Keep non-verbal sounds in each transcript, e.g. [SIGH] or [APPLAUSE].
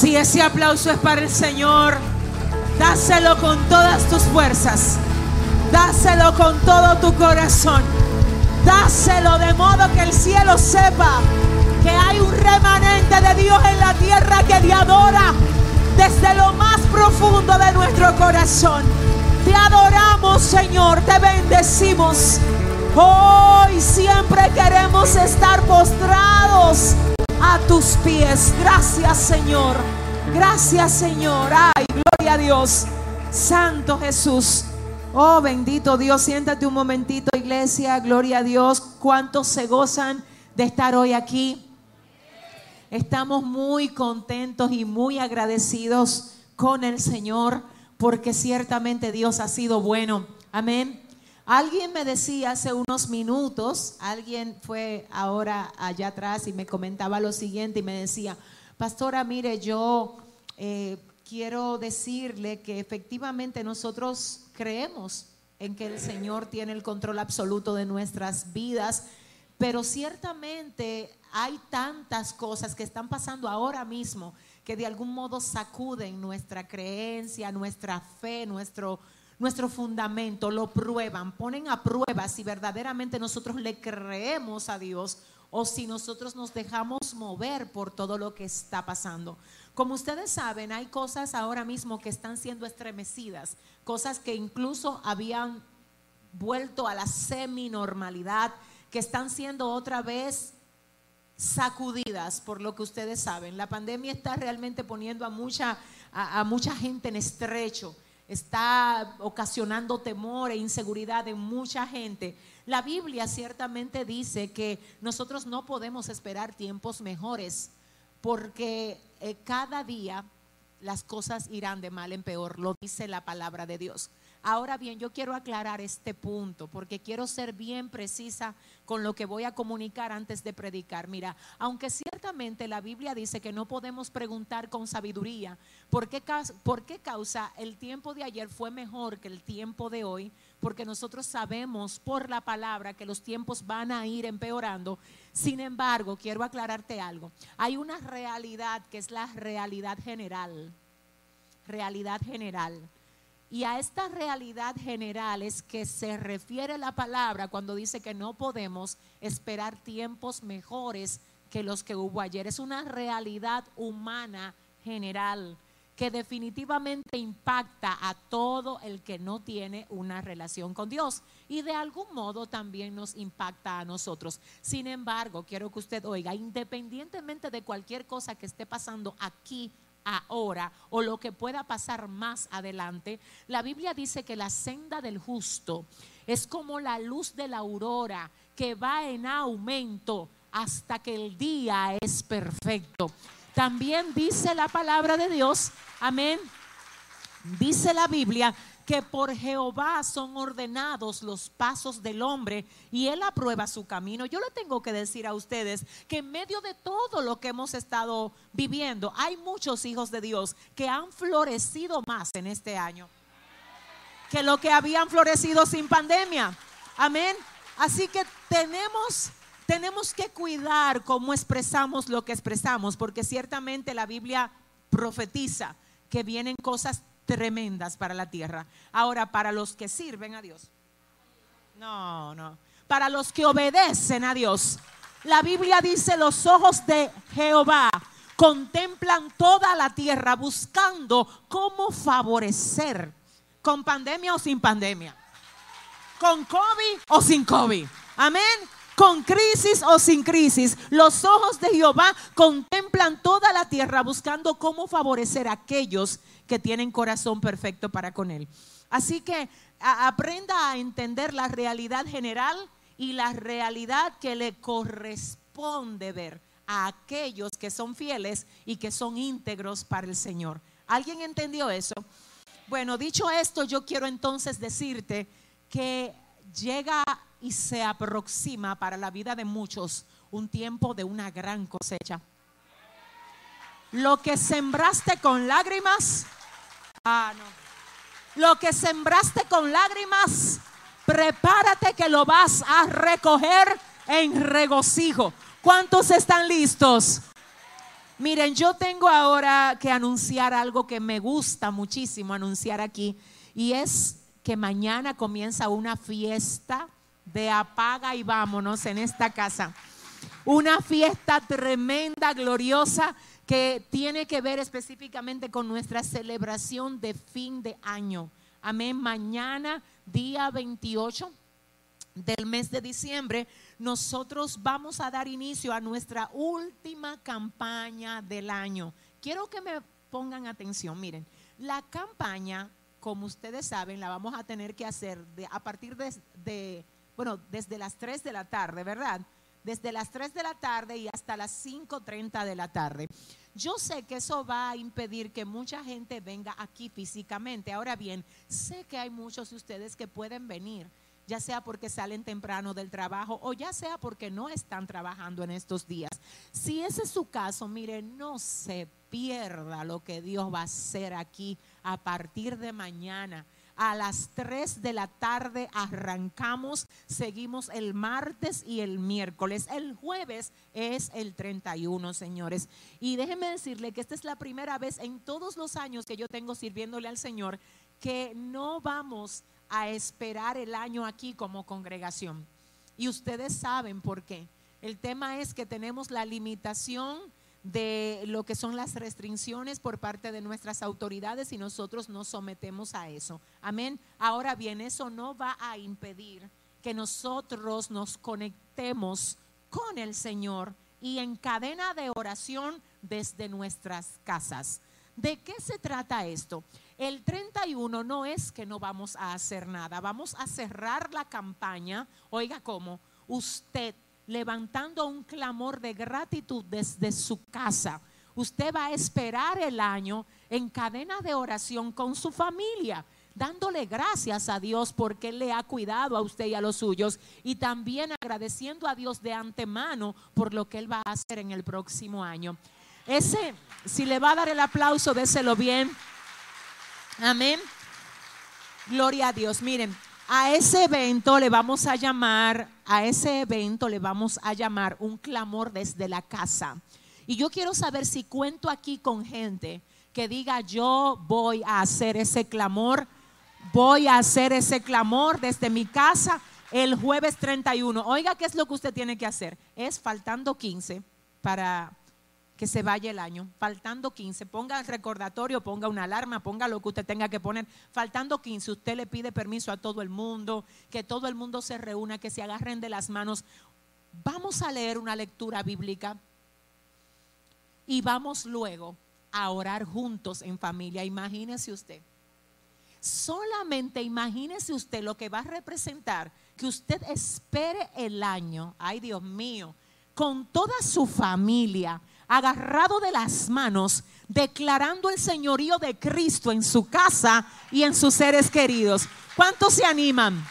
Si ese aplauso es para el Señor, dáselo con todas tus fuerzas. Dáselo con todo tu corazón. Dáselo de modo que el cielo sepa que hay un remanente de Dios en la tierra que le adora desde lo más profundo de nuestro corazón. Te adoramos, Señor, te bendecimos. Hoy siempre queremos estar postrados a tus pies. Gracias, Señor. Gracias, Señor. Ay, gloria a Dios. Santo Jesús. Oh, bendito Dios. Siéntate un momentito, iglesia. Gloria a Dios. ¿Cuántos se gozan de estar hoy aquí? Estamos muy contentos y muy agradecidos con el Señor porque ciertamente Dios ha sido bueno. Amén. Alguien me decía hace unos minutos, alguien fue ahora allá atrás y me comentaba lo siguiente y me decía, pastora, mire, yo eh, quiero decirle que efectivamente nosotros creemos en que el Señor tiene el control absoluto de nuestras vidas, pero ciertamente hay tantas cosas que están pasando ahora mismo que de algún modo sacuden nuestra creencia, nuestra fe, nuestro, nuestro fundamento, lo prueban, ponen a prueba si verdaderamente nosotros le creemos a Dios o si nosotros nos dejamos mover por todo lo que está pasando. Como ustedes saben, hay cosas ahora mismo que están siendo estremecidas, cosas que incluso habían vuelto a la semi-normalidad, que están siendo otra vez sacudidas por lo que ustedes saben. La pandemia está realmente poniendo a mucha, a, mucha gente en estrecho, está ocasionando temor e inseguridad en mucha gente. La Biblia ciertamente dice que nosotros no podemos esperar tiempos mejores porque eh, cada día las cosas irán de mal en peor, lo dice la palabra de Dios. Ahora bien, yo quiero aclarar este punto porque quiero ser bien precisa con lo que voy a comunicar antes de predicar. Mira, aunque ciertamente la Biblia dice que no podemos preguntar con sabiduría por qué, por qué causa el tiempo de ayer fue mejor que el tiempo de hoy, porque nosotros sabemos por la palabra que los tiempos van a ir empeorando. Sin embargo, quiero aclararte algo. Hay una realidad que es la realidad general. Realidad general y a esta realidad general es que se refiere la palabra cuando dice que no podemos esperar tiempos mejores que los que hubo ayer. Es una realidad humana general que definitivamente impacta a todo el que no tiene una relación con Dios y de algún modo también nos impacta a nosotros. Sin embargo, quiero que usted oiga, independientemente de cualquier cosa que esté pasando aquí ahora o lo que pueda pasar más adelante, la Biblia dice que la senda del justo es como la luz de la aurora que va en aumento hasta que el día es perfecto. También dice la palabra de Dios, amén. Dice la Biblia que por Jehová son ordenados los pasos del hombre y él aprueba su camino. Yo le tengo que decir a ustedes que en medio de todo lo que hemos estado viviendo, hay muchos hijos de Dios que han florecido más en este año que lo que habían florecido sin pandemia. Amén. Así que tenemos tenemos que cuidar cómo expresamos lo que expresamos, porque ciertamente la Biblia profetiza que vienen cosas tremendas para la tierra. Ahora, para los que sirven a Dios. No, no. Para los que obedecen a Dios. La Biblia dice, los ojos de Jehová contemplan toda la tierra buscando cómo favorecer, con pandemia o sin pandemia, con COVID o sin COVID. Amén con crisis o sin crisis, los ojos de Jehová contemplan toda la tierra buscando cómo favorecer a aquellos que tienen corazón perfecto para con Él. Así que aprenda a entender la realidad general y la realidad que le corresponde ver a aquellos que son fieles y que son íntegros para el Señor. ¿Alguien entendió eso? Bueno, dicho esto, yo quiero entonces decirte que llega y se aproxima para la vida de muchos un tiempo de una gran cosecha. Lo que sembraste con lágrimas, ah, no. Lo que sembraste con lágrimas, prepárate que lo vas a recoger en regocijo. ¿Cuántos están listos? Miren, yo tengo ahora que anunciar algo que me gusta muchísimo anunciar aquí y es que mañana comienza una fiesta de apaga y vámonos en esta casa. Una fiesta tremenda, gloriosa, que tiene que ver específicamente con nuestra celebración de fin de año. Amén. Mañana, día 28 del mes de diciembre, nosotros vamos a dar inicio a nuestra última campaña del año. Quiero que me pongan atención. Miren, la campaña, como ustedes saben, la vamos a tener que hacer a partir de, bueno, desde las 3 de la tarde, ¿verdad? Desde las 3 de la tarde y hasta las 5.30 de la tarde. Yo sé que eso va a impedir que mucha gente venga aquí físicamente. Ahora bien, sé que hay muchos de ustedes que pueden venir ya sea porque salen temprano del trabajo o ya sea porque no están trabajando en estos días. Si ese es su caso, mire, no se pierda lo que Dios va a hacer aquí a partir de mañana. A las 3 de la tarde arrancamos, seguimos el martes y el miércoles. El jueves es el 31, señores. Y déjenme decirle que esta es la primera vez en todos los años que yo tengo sirviéndole al Señor que no vamos a esperar el año aquí como congregación. Y ustedes saben por qué. El tema es que tenemos la limitación de lo que son las restricciones por parte de nuestras autoridades y nosotros nos sometemos a eso. Amén. Ahora bien, eso no va a impedir que nosotros nos conectemos con el Señor y en cadena de oración desde nuestras casas. ¿De qué se trata esto? El 31 no es que no vamos a hacer nada, vamos a cerrar la campaña, oiga cómo, usted levantando un clamor de gratitud desde su casa. Usted va a esperar el año en cadena de oración con su familia, dándole gracias a Dios porque le ha cuidado a usted y a los suyos y también agradeciendo a Dios de antemano por lo que Él va a hacer en el próximo año. Ese, si le va a dar el aplauso, déselo bien. Amén. Gloria a Dios. Miren, a ese evento le vamos a llamar, a ese evento le vamos a llamar un clamor desde la casa. Y yo quiero saber si cuento aquí con gente que diga, yo voy a hacer ese clamor, voy a hacer ese clamor desde mi casa el jueves 31. Oiga, ¿qué es lo que usted tiene que hacer? Es faltando 15 para que se vaya el año, faltando 15, ponga el recordatorio, ponga una alarma, ponga lo que usted tenga que poner, faltando 15, usted le pide permiso a todo el mundo, que todo el mundo se reúna, que se agarren de las manos. Vamos a leer una lectura bíblica y vamos luego a orar juntos en familia. Imagínese usted. Solamente imagínese usted lo que va a representar que usted espere el año, ay Dios mío, con toda su familia, agarrado de las manos, declarando el señorío de Cristo en su casa y en sus seres queridos. ¿Cuántos se animan?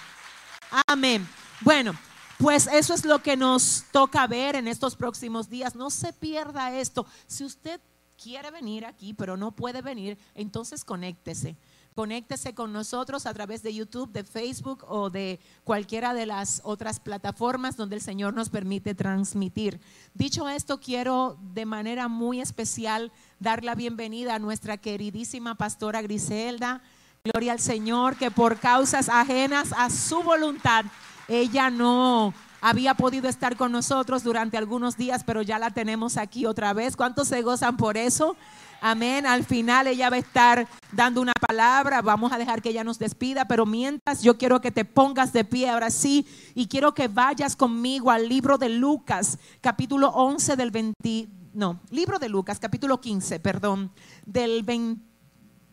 Amén. Bueno, pues eso es lo que nos toca ver en estos próximos días. No se pierda esto. Si usted quiere venir aquí, pero no puede venir, entonces conéctese conéctese con nosotros a través de YouTube, de Facebook o de cualquiera de las otras plataformas donde el Señor nos permite transmitir. Dicho esto, quiero de manera muy especial dar la bienvenida a nuestra queridísima pastora Griselda. Gloria al Señor, que por causas ajenas a su voluntad, ella no había podido estar con nosotros durante algunos días, pero ya la tenemos aquí otra vez. ¿Cuántos se gozan por eso? Amén. Al final ella va a estar dando una palabra. Vamos a dejar que ella nos despida. Pero mientras yo quiero que te pongas de pie ahora sí. Y quiero que vayas conmigo al libro de Lucas, capítulo 11 del 20. No, libro de Lucas, capítulo 15, perdón. Del,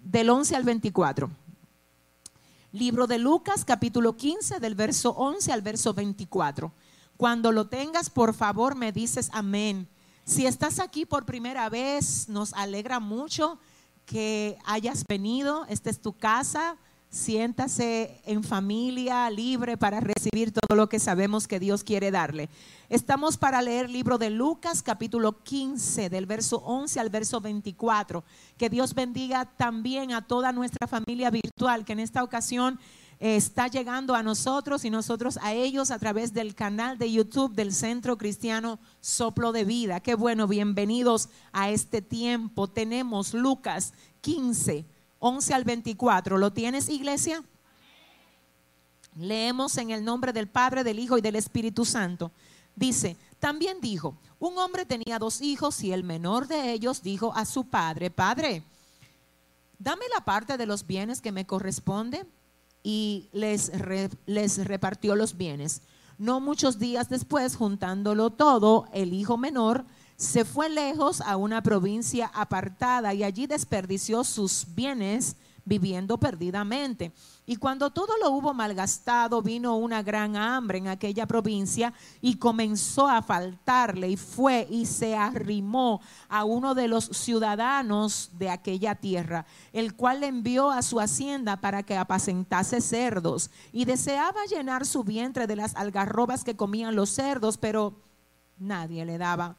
del 11 al 24. Libro de Lucas, capítulo 15, del verso 11 al verso 24. Cuando lo tengas, por favor, me dices amén. Si estás aquí por primera vez, nos alegra mucho que hayas venido. Esta es tu casa. Siéntase en familia, libre para recibir todo lo que sabemos que Dios quiere darle. Estamos para leer el libro de Lucas, capítulo 15, del verso 11 al verso 24. Que Dios bendiga también a toda nuestra familia virtual, que en esta ocasión está llegando a nosotros y nosotros a ellos a través del canal de YouTube del Centro Cristiano Soplo de Vida. Qué bueno, bienvenidos a este tiempo. Tenemos Lucas 15, 11 al 24. ¿Lo tienes, iglesia? Leemos en el nombre del Padre, del Hijo y del Espíritu Santo. Dice, también dijo, un hombre tenía dos hijos y el menor de ellos dijo a su padre, Padre, dame la parte de los bienes que me corresponde y les, les repartió los bienes. No muchos días después, juntándolo todo, el hijo menor se fue lejos a una provincia apartada y allí desperdició sus bienes viviendo perdidamente. Y cuando todo lo hubo malgastado, vino una gran hambre en aquella provincia y comenzó a faltarle y fue y se arrimó a uno de los ciudadanos de aquella tierra, el cual le envió a su hacienda para que apacentase cerdos y deseaba llenar su vientre de las algarrobas que comían los cerdos, pero nadie le daba.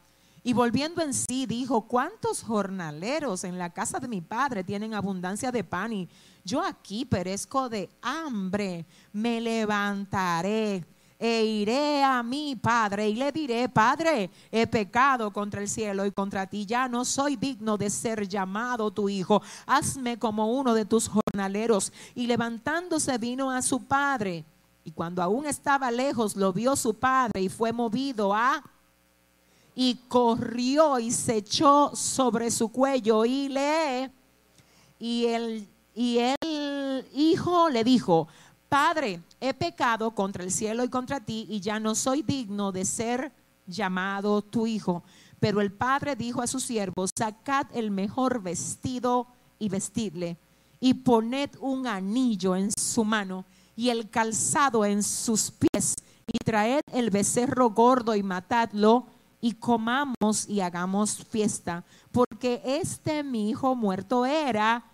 Y volviendo en sí, dijo, ¿cuántos jornaleros en la casa de mi padre tienen abundancia de pan y yo aquí perezco de hambre? Me levantaré e iré a mi padre y le diré, Padre, he pecado contra el cielo y contra ti, ya no soy digno de ser llamado tu hijo, hazme como uno de tus jornaleros. Y levantándose vino a su padre. Y cuando aún estaba lejos, lo vio su padre y fue movido a y corrió y se echó sobre su cuello y le y el y el hijo le dijo, "Padre, he pecado contra el cielo y contra ti y ya no soy digno de ser llamado tu hijo." Pero el padre dijo a sus siervos, "Sacad el mejor vestido y vestidle y poned un anillo en su mano y el calzado en sus pies y traed el becerro gordo y matadlo." Y comamos y hagamos fiesta, porque este mi hijo muerto era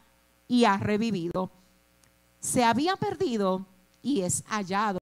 y ha revivido. Se había perdido y es hallado.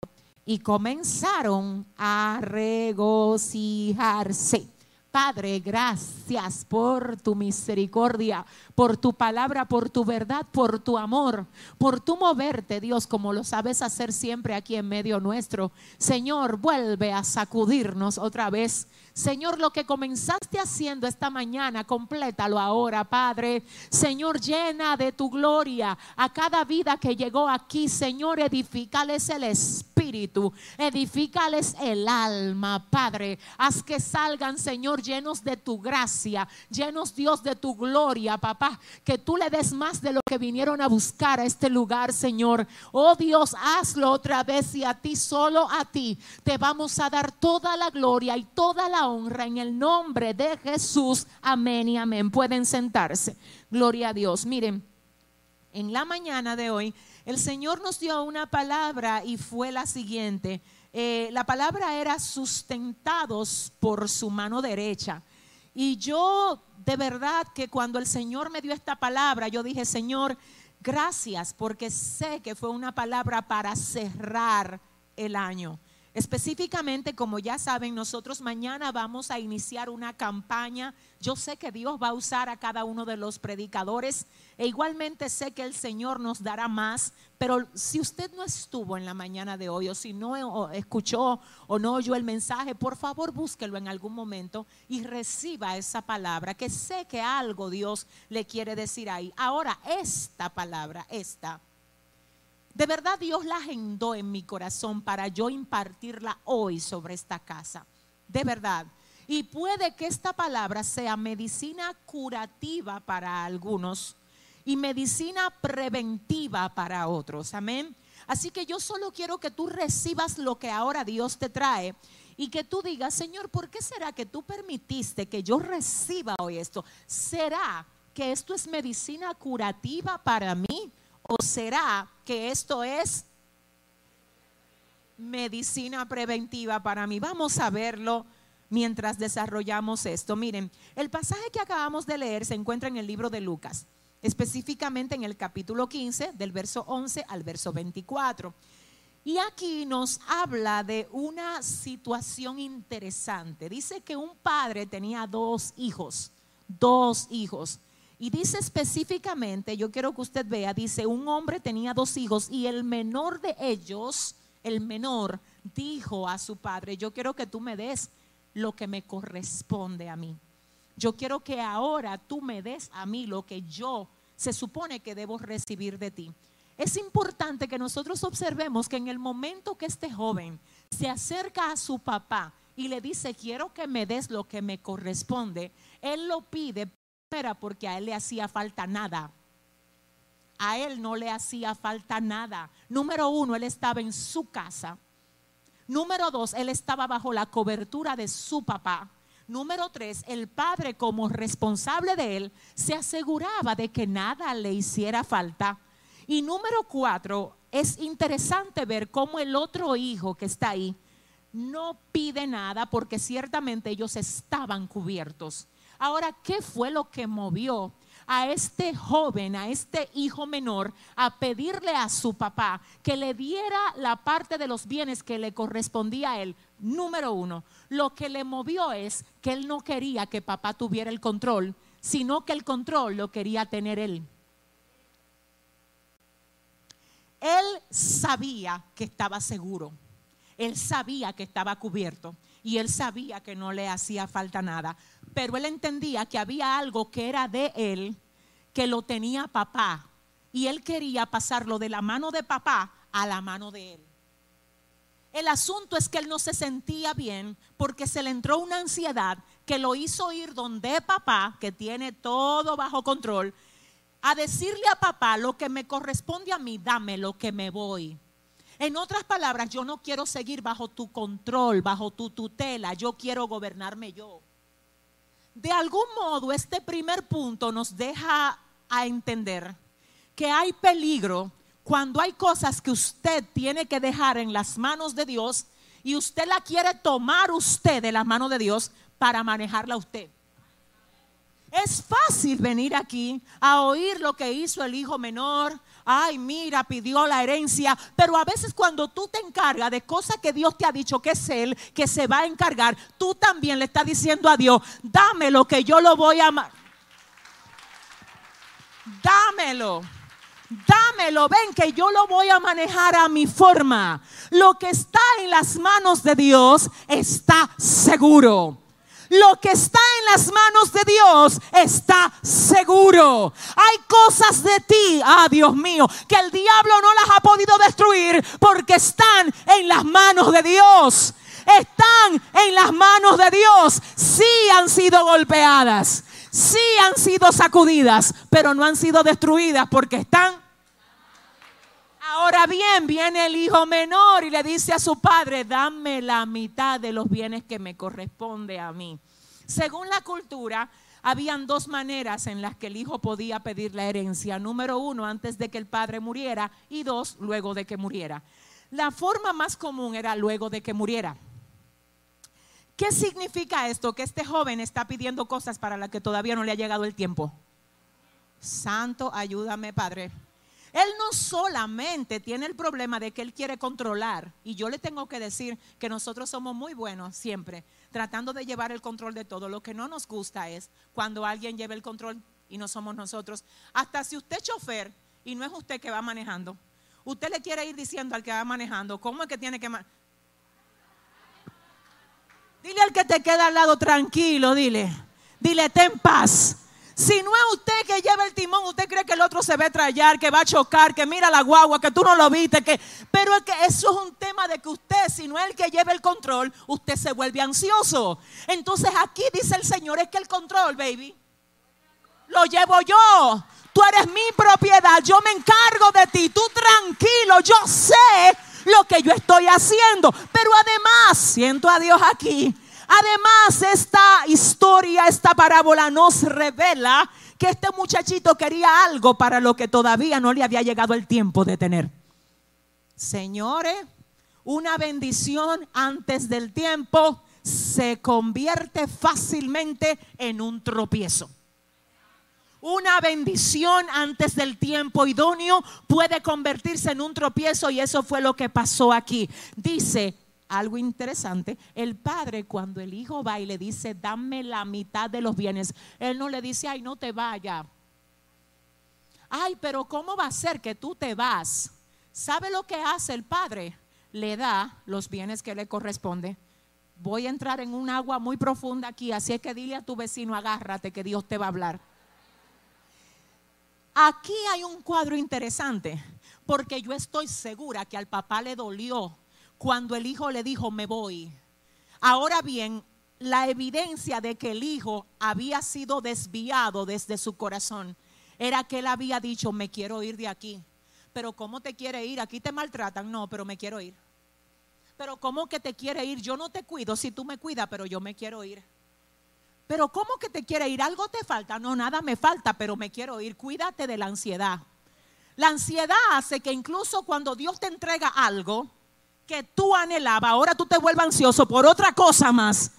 Y comenzaron a regocijarse. Padre, gracias por tu misericordia, por tu palabra, por tu verdad, por tu amor, por tu moverte, Dios, como lo sabes hacer siempre aquí en medio nuestro. Señor, vuelve a sacudirnos otra vez Señor, lo que comenzaste haciendo esta mañana, complétalo ahora, Padre. Señor, llena de tu gloria a cada vida que llegó aquí. Señor, edifícales el espíritu, edifícales el alma, Padre. Haz que salgan, Señor, llenos de tu gracia, llenos, Dios, de tu gloria, papá. Que tú le des más de lo que vinieron a buscar a este lugar, Señor. Oh Dios, hazlo otra vez y a ti, solo a ti, te vamos a dar toda la gloria y toda la honra en el nombre de Jesús. Amén y amén. Pueden sentarse. Gloria a Dios. Miren, en la mañana de hoy el Señor nos dio una palabra y fue la siguiente. Eh, la palabra era sustentados por su mano derecha. Y yo de verdad que cuando el Señor me dio esta palabra, yo dije, Señor, gracias porque sé que fue una palabra para cerrar el año. Específicamente, como ya saben, nosotros mañana vamos a iniciar una campaña. Yo sé que Dios va a usar a cada uno de los predicadores e igualmente sé que el Señor nos dará más, pero si usted no estuvo en la mañana de hoy o si no escuchó o no oyó el mensaje, por favor búsquelo en algún momento y reciba esa palabra, que sé que algo Dios le quiere decir ahí. Ahora, esta palabra, esta de verdad Dios la agendó en mi corazón para yo impartirla hoy sobre esta casa. De verdad. Y puede que esta palabra sea medicina curativa para algunos y medicina preventiva para otros. Amén. Así que yo solo quiero que tú recibas lo que ahora Dios te trae y que tú digas, Señor, ¿por qué será que tú permitiste que yo reciba hoy esto? ¿Será que esto es medicina curativa para mí? ¿O será que esto es medicina preventiva para mí? Vamos a verlo mientras desarrollamos esto. Miren, el pasaje que acabamos de leer se encuentra en el libro de Lucas, específicamente en el capítulo 15, del verso 11 al verso 24. Y aquí nos habla de una situación interesante. Dice que un padre tenía dos hijos, dos hijos. Y dice específicamente, yo quiero que usted vea, dice, un hombre tenía dos hijos y el menor de ellos, el menor, dijo a su padre, yo quiero que tú me des lo que me corresponde a mí. Yo quiero que ahora tú me des a mí lo que yo se supone que debo recibir de ti. Es importante que nosotros observemos que en el momento que este joven se acerca a su papá y le dice, quiero que me des lo que me corresponde, él lo pide porque a él le hacía falta nada. A él no le hacía falta nada. Número uno, él estaba en su casa. Número dos, él estaba bajo la cobertura de su papá. Número tres, el padre como responsable de él se aseguraba de que nada le hiciera falta. Y número cuatro, es interesante ver cómo el otro hijo que está ahí no pide nada porque ciertamente ellos estaban cubiertos. Ahora, ¿qué fue lo que movió a este joven, a este hijo menor, a pedirle a su papá que le diera la parte de los bienes que le correspondía a él? Número uno, lo que le movió es que él no quería que papá tuviera el control, sino que el control lo quería tener él. Él sabía que estaba seguro, él sabía que estaba cubierto y él sabía que no le hacía falta nada pero él entendía que había algo que era de él, que lo tenía papá, y él quería pasarlo de la mano de papá a la mano de él. El asunto es que él no se sentía bien porque se le entró una ansiedad que lo hizo ir donde papá, que tiene todo bajo control, a decirle a papá lo que me corresponde a mí, dame lo que me voy. En otras palabras, yo no quiero seguir bajo tu control, bajo tu tutela, yo quiero gobernarme yo. De algún modo, este primer punto nos deja a entender que hay peligro cuando hay cosas que usted tiene que dejar en las manos de Dios y usted la quiere tomar usted de las manos de Dios para manejarla usted. Es fácil venir aquí a oír lo que hizo el hijo menor. Ay, mira, pidió la herencia. Pero a veces cuando tú te encargas de cosas que Dios te ha dicho que es Él, que se va a encargar, tú también le estás diciendo a Dios, dame lo que yo lo voy a amar. Dámelo. Dámelo, ven que yo lo voy a manejar a mi forma. Lo que está en las manos de Dios está seguro lo que está en las manos de Dios está seguro. Hay cosas de ti, ah Dios mío, que el diablo no las ha podido destruir porque están en las manos de Dios. Están en las manos de Dios. Sí han sido golpeadas, sí han sido sacudidas, pero no han sido destruidas porque están Ahora bien, viene el hijo menor y le dice a su padre, dame la mitad de los bienes que me corresponde a mí. Según la cultura, habían dos maneras en las que el hijo podía pedir la herencia. Número uno, antes de que el padre muriera y dos, luego de que muriera. La forma más común era luego de que muriera. ¿Qué significa esto? Que este joven está pidiendo cosas para las que todavía no le ha llegado el tiempo. Santo, ayúdame, Padre. Él no solamente tiene el problema de que él quiere controlar, y yo le tengo que decir que nosotros somos muy buenos siempre, tratando de llevar el control de todo. Lo que no nos gusta es cuando alguien lleva el control y no somos nosotros. Hasta si usted es chofer y no es usted que va manejando, usted le quiere ir diciendo al que va manejando, ¿cómo es que tiene que... Dile al que te queda al lado tranquilo, dile, dile, ten paz si no es usted que lleva el timón, usted cree que el otro se va a trallar, que va a chocar, que mira la guagua, que tú no lo viste, que pero es que eso es un tema de que usted, si no es el que lleva el control, usted se vuelve ansioso. Entonces aquí dice el Señor, es que el control, baby, lo llevo yo. Tú eres mi propiedad, yo me encargo de ti, tú tranquilo, yo sé lo que yo estoy haciendo. Pero además, siento a Dios aquí, Además, esta historia, esta parábola nos revela que este muchachito quería algo para lo que todavía no le había llegado el tiempo de tener. Señores, una bendición antes del tiempo se convierte fácilmente en un tropiezo. Una bendición antes del tiempo idóneo puede convertirse en un tropiezo y eso fue lo que pasó aquí. Dice algo interesante, el padre cuando el hijo va y le dice, dame la mitad de los bienes, él no le dice, ay, no te vaya Ay, pero ¿cómo va a ser que tú te vas? ¿Sabe lo que hace el padre? Le da los bienes que le corresponde. Voy a entrar en un agua muy profunda aquí, así es que dile a tu vecino, agárrate que Dios te va a hablar. Aquí hay un cuadro interesante, porque yo estoy segura que al papá le dolió cuando el hijo le dijo, me voy. Ahora bien, la evidencia de que el hijo había sido desviado desde su corazón era que él había dicho, me quiero ir de aquí. Pero ¿cómo te quiere ir? Aquí te maltratan. No, pero me quiero ir. Pero ¿cómo que te quiere ir? Yo no te cuido si tú me cuidas, pero yo me quiero ir. Pero ¿cómo que te quiere ir? ¿Algo te falta? No, nada me falta, pero me quiero ir. Cuídate de la ansiedad. La ansiedad hace que incluso cuando Dios te entrega algo que tú anhelabas, ahora tú te vuelvas ansioso por otra cosa más.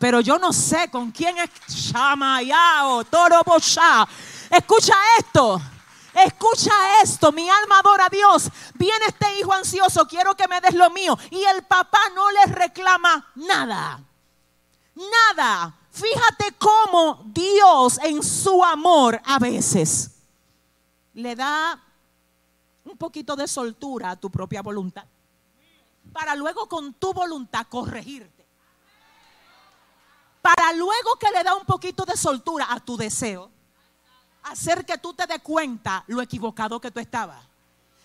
Pero yo no sé con quién es Shamayao, Toro Escucha esto. Escucha esto, mi alma adora a Dios. Viene este hijo ansioso, quiero que me des lo mío. Y el papá no le reclama nada. Nada. Fíjate cómo Dios en su amor a veces le da un poquito de soltura a tu propia voluntad. Para luego con tu voluntad corregirte. Para luego que le da un poquito de soltura a tu deseo hacer que tú te des cuenta lo equivocado que tú estabas.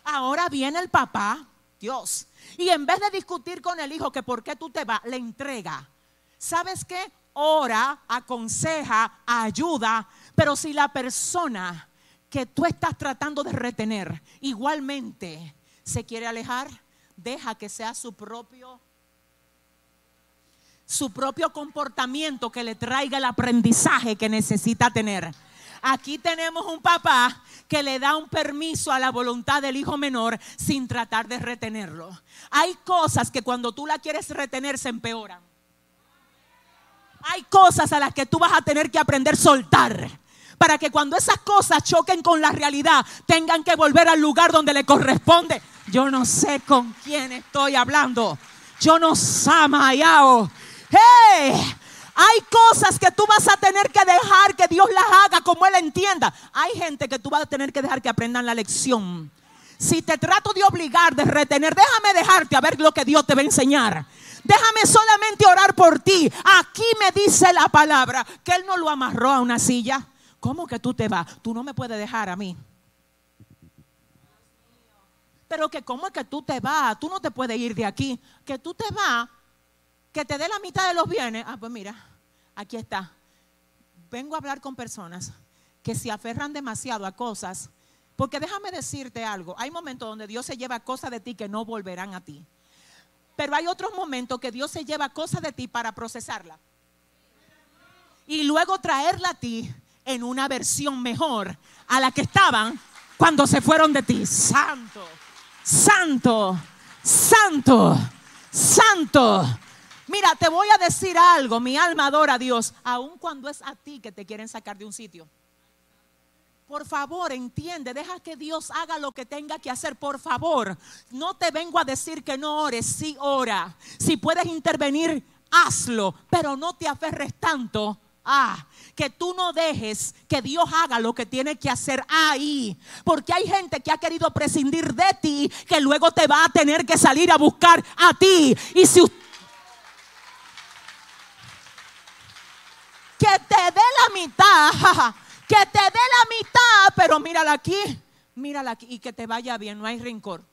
Ahora viene el papá, Dios, y en vez de discutir con el hijo que por qué tú te vas, le entrega. ¿Sabes qué? Ora, aconseja, ayuda, pero si la persona que tú estás tratando de retener igualmente se quiere alejar, deja que sea su propio su propio comportamiento que le traiga el aprendizaje que necesita tener. Aquí tenemos un papá que le da un permiso a la voluntad del hijo menor sin tratar de retenerlo. Hay cosas que cuando tú la quieres retener se empeoran. Hay cosas a las que tú vas a tener que aprender a soltar para que cuando esas cosas choquen con la realidad tengan que volver al lugar donde le corresponde. Yo no sé con quién estoy hablando. Yo no samayao. ¡Hey! Hay cosas que tú vas a tener que dejar que Dios las haga como Él entienda. Hay gente que tú vas a tener que dejar que aprendan la lección. Si te trato de obligar, de retener, déjame dejarte a ver lo que Dios te va a enseñar. Déjame solamente orar por ti. Aquí me dice la palabra que Él no lo amarró a una silla. ¿Cómo que tú te vas? Tú no me puedes dejar a mí. Pero que cómo es que tú te vas, tú no te puedes ir de aquí. Que tú te vas que te dé la mitad de los bienes. Ah, pues mira, aquí está. Vengo a hablar con personas que se aferran demasiado a cosas. Porque déjame decirte algo, hay momentos donde Dios se lleva cosas de ti que no volverán a ti. Pero hay otros momentos que Dios se lleva cosas de ti para procesarla. Y luego traerla a ti en una versión mejor a la que estaban cuando se fueron de ti. Santo, santo, santo, santo. Mira, te voy a decir algo, mi alma adora a Dios, aun cuando es a ti que te quieren sacar de un sitio. Por favor, entiende, deja que Dios haga lo que tenga que hacer, por favor. No te vengo a decir que no ores, sí ora. Si puedes intervenir, hazlo, pero no te aferres tanto Ah, que tú no dejes que Dios haga lo que tiene que hacer ahí. Porque hay gente que ha querido prescindir de ti, que luego te va a tener que salir a buscar a ti. Y si usted que te dé la mitad, [LAUGHS] que te dé la mitad, pero mírala aquí, mírala aquí y que te vaya bien, no hay rencor.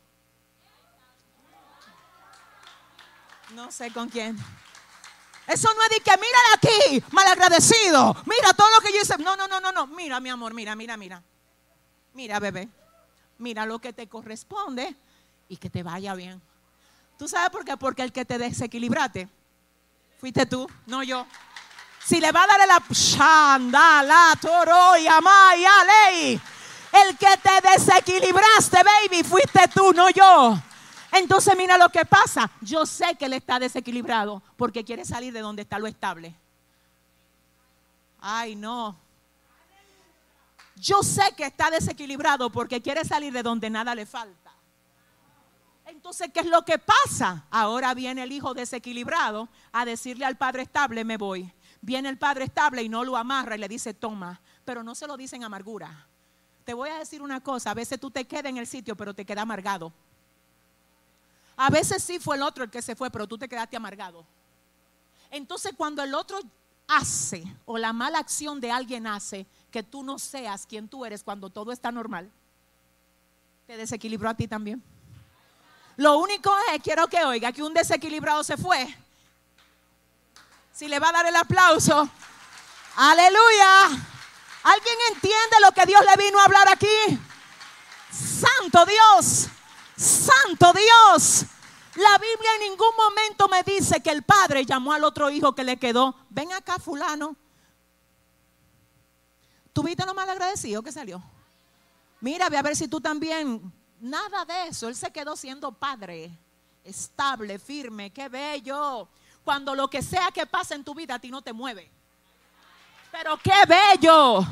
No sé con quién. Eso no es de que mírala aquí, malagradecido. Mira todo lo que yo hice. No, no, no, no, no. Mira, mi amor, mira, mira, mira. Mira, bebé. Mira lo que te corresponde y que te vaya bien. ¿Tú sabes por qué? Porque el que te desequilibrate fuiste tú, no yo. Si le va a dar la shanda, la toro, amaya, ley. El que te desequilibraste, baby, fuiste tú, no yo. Entonces mira lo que pasa. Yo sé que él está desequilibrado porque quiere salir de donde está lo estable. Ay, no. Yo sé que está desequilibrado porque quiere salir de donde nada le falta. Entonces, ¿qué es lo que pasa? Ahora viene el hijo desequilibrado a decirle al padre estable, me voy. Viene el padre estable y no lo amarra y le dice, toma, pero no se lo dice en amargura. te voy a decir una cosa, a veces tú te quedas en el sitio, pero te quedas amargado. A veces sí fue el otro el que se fue, pero tú te quedaste amargado. Entonces cuando el otro hace o la mala acción de alguien hace que tú no seas quien tú eres cuando todo está normal, te desequilibró a ti también. Lo único es, quiero que oiga, que un desequilibrado se fue. Si le va a dar el aplauso, aleluya. ¿Alguien entiende lo que Dios le vino a hablar aquí? Santo Dios. Santo Dios. La Biblia en ningún momento me dice que el padre llamó al otro hijo que le quedó. Ven acá, fulano. ¿Tuviste lo mal agradecido que salió? Mira, ve a ver si tú también. Nada de eso. Él se quedó siendo padre. Estable, firme. Qué bello. Cuando lo que sea que pase en tu vida a ti no te mueve. Pero qué bello.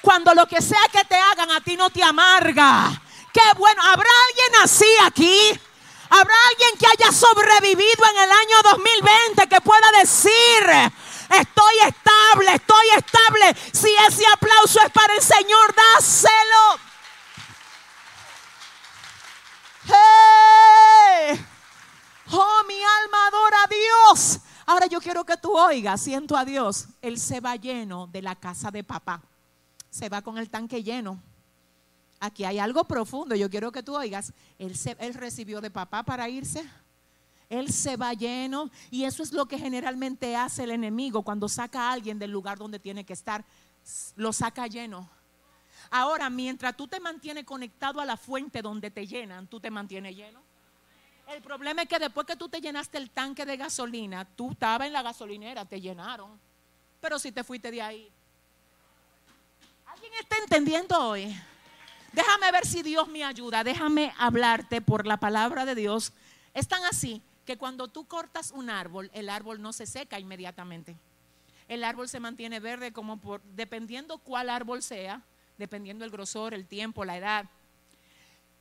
Cuando lo que sea que te hagan a ti no te amarga. Qué bueno. ¿Habrá alguien así aquí? ¿Habrá alguien que haya sobrevivido en el año 2020 que pueda decir, estoy estable, estoy estable? Si ese aplauso es para el Señor, dáselo. Oh, mi alma adora a Dios. Ahora yo quiero que tú oigas, siento a Dios. Él se va lleno de la casa de papá. Se va con el tanque lleno. Aquí hay algo profundo, yo quiero que tú oigas. Él, él recibió de papá para irse. Él se va lleno y eso es lo que generalmente hace el enemigo cuando saca a alguien del lugar donde tiene que estar. Lo saca lleno. Ahora, mientras tú te mantienes conectado a la fuente donde te llenan, tú te mantienes lleno. El problema es que después que tú te llenaste el tanque de gasolina, tú estabas en la gasolinera, te llenaron. Pero si te fuiste de ahí. ¿Alguien está entendiendo hoy? Déjame ver si Dios me ayuda. Déjame hablarte por la palabra de Dios. Es tan así que cuando tú cortas un árbol, el árbol no se seca inmediatamente. El árbol se mantiene verde como por, dependiendo cuál árbol sea, dependiendo el grosor, el tiempo, la edad.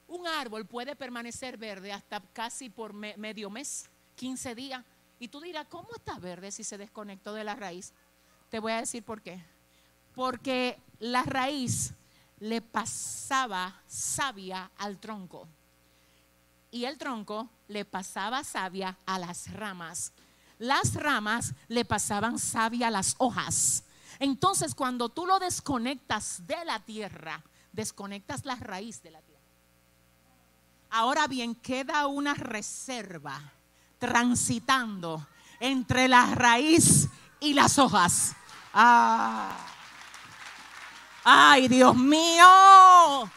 Un árbol puede permanecer verde hasta casi por medio mes, 15 días. Y tú dirás, ¿cómo está verde si se desconectó de la raíz? Te voy a decir por qué. Porque la raíz le pasaba savia al tronco. Y el tronco le pasaba savia a las ramas. Las ramas le pasaban savia a las hojas. Entonces cuando tú lo desconectas de la tierra, desconectas la raíz de la tierra. Ahora bien, queda una reserva transitando entre la raíz y las hojas. Ah. Ay, Dios mío.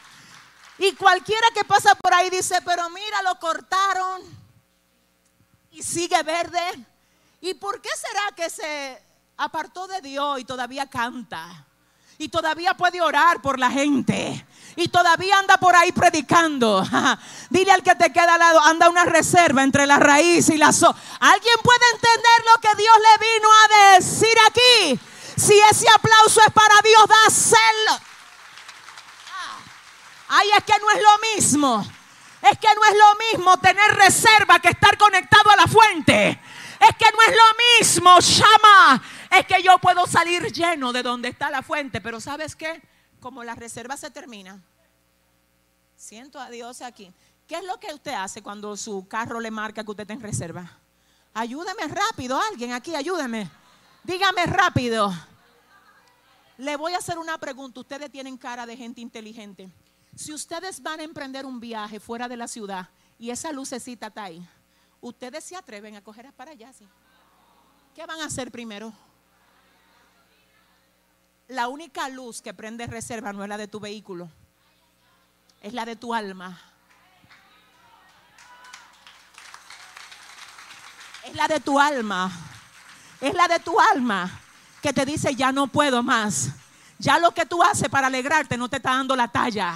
Y cualquiera que pasa por ahí dice, pero mira, lo cortaron y sigue verde. ¿Y por qué será que se apartó de Dios y todavía canta? Y todavía puede orar por la gente. Y todavía anda por ahí predicando. [LAUGHS] Dile al que te queda al lado, anda una reserva entre la raíz y la so. ¿Alguien puede entender lo que Dios le vino a decir aquí? Si ese aplauso es para Dios, dáselo. Ay, es que no es lo mismo. Es que no es lo mismo tener reserva que estar conectado a la fuente. Es que no es lo mismo, llama. Es que yo puedo salir lleno de donde está la fuente, pero ¿sabes qué? Como la reserva se termina. Siento a Dios aquí. ¿Qué es lo que usted hace cuando su carro le marca que usted está en reserva? Ayúdeme rápido, alguien aquí, ayúdeme. Dígame rápido. Le voy a hacer una pregunta. Ustedes tienen cara de gente inteligente. Si ustedes van a emprender un viaje fuera de la ciudad y esa lucecita está ahí, ustedes se atreven a coger para allá. ¿Qué van a hacer primero? La única luz que prende reserva no es la de tu vehículo, es la de tu alma. Es la de tu alma. Es la de tu alma que te dice, ya no puedo más. Ya lo que tú haces para alegrarte no te está dando la talla.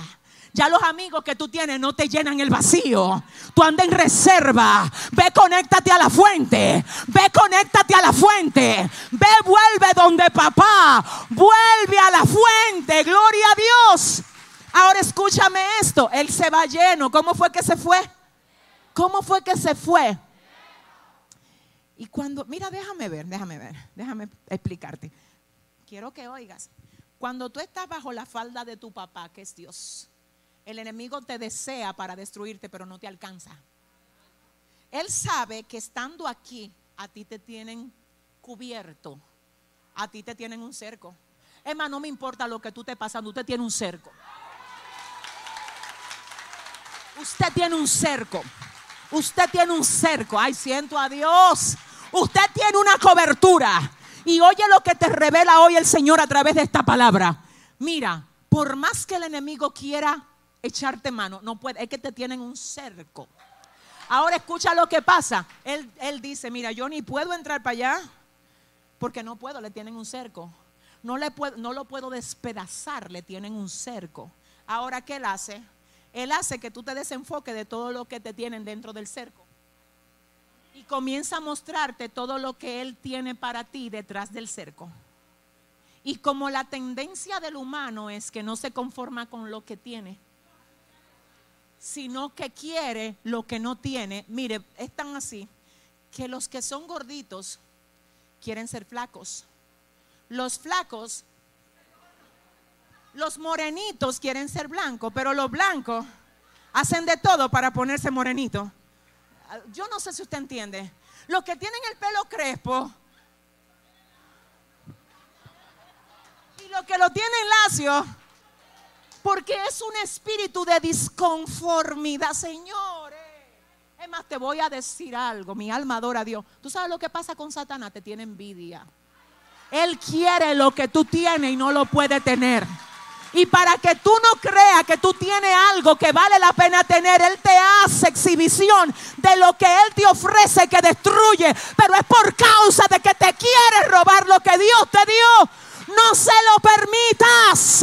Ya los amigos que tú tienes no te llenan el vacío. Tú andas en reserva. Ve, conéctate a la fuente. Ve, conéctate a la fuente. Ve, vuelve donde papá. Vuelve a la fuente. Gloria a Dios. Ahora escúchame esto. Él se va lleno. ¿Cómo fue que se fue? ¿Cómo fue que se fue? Y cuando, mira, déjame ver, déjame ver, déjame explicarte. Quiero que oigas. Cuando tú estás bajo la falda de tu papá, que es Dios, el enemigo te desea para destruirte, pero no te alcanza. Él sabe que estando aquí, a ti te tienen cubierto, a ti te tienen un cerco. Emma, no me importa lo que tú te pasando, usted tiene un cerco. Usted tiene un cerco. Usted tiene un cerco. Ay, siento a Dios. Usted tiene una cobertura. Y oye lo que te revela hoy el Señor a través de esta palabra. Mira, por más que el enemigo quiera echarte mano, no puede, es que te tienen un cerco. Ahora escucha lo que pasa. Él, él dice, mira, yo ni puedo entrar para allá porque no puedo, le tienen un cerco. No, le puedo, no lo puedo despedazar, le tienen un cerco. Ahora, ¿qué él hace? Él hace que tú te desenfoques de todo lo que te tienen dentro del cerco. Y comienza a mostrarte todo lo que Él tiene para ti detrás del cerco. Y como la tendencia del humano es que no se conforma con lo que tiene, sino que quiere lo que no tiene. Mire, es tan así que los que son gorditos quieren ser flacos. Los flacos, los morenitos quieren ser blancos, pero los blancos hacen de todo para ponerse morenito. Yo no sé si usted entiende. Los que tienen el pelo crespo y los que lo tienen lacio porque es un espíritu de disconformidad, señores. Es más, te voy a decir algo. Mi alma adora a Dios. ¿Tú sabes lo que pasa con Satanás? Te tiene envidia. Él quiere lo que tú tienes y no lo puede tener. Y para que tú no creas que tú tienes algo que vale la pena tener, Él te hace exhibición de lo que Él te ofrece que destruye. Pero es por causa de que te quiere robar lo que Dios te dio. No se lo permitas.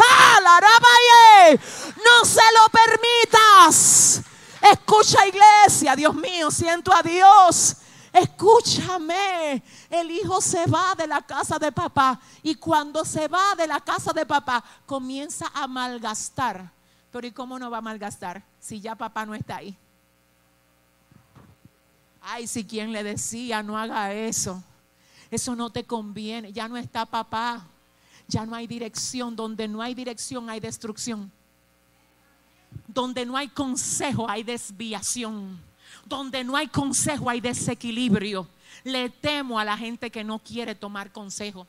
No se lo permitas. Escucha iglesia, Dios mío, siento a Dios. Escúchame, el hijo se va de la casa de papá y cuando se va de la casa de papá comienza a malgastar. ¿Y cómo no va a malgastar si ya papá no está ahí? Ay, si quien le decía, no haga eso. Eso no te conviene, ya no está papá ya no hay dirección. Donde no hay dirección hay destrucción. Donde no hay consejo hay desviación. Donde no hay consejo hay desequilibrio. Le temo a la gente que no quiere tomar consejo.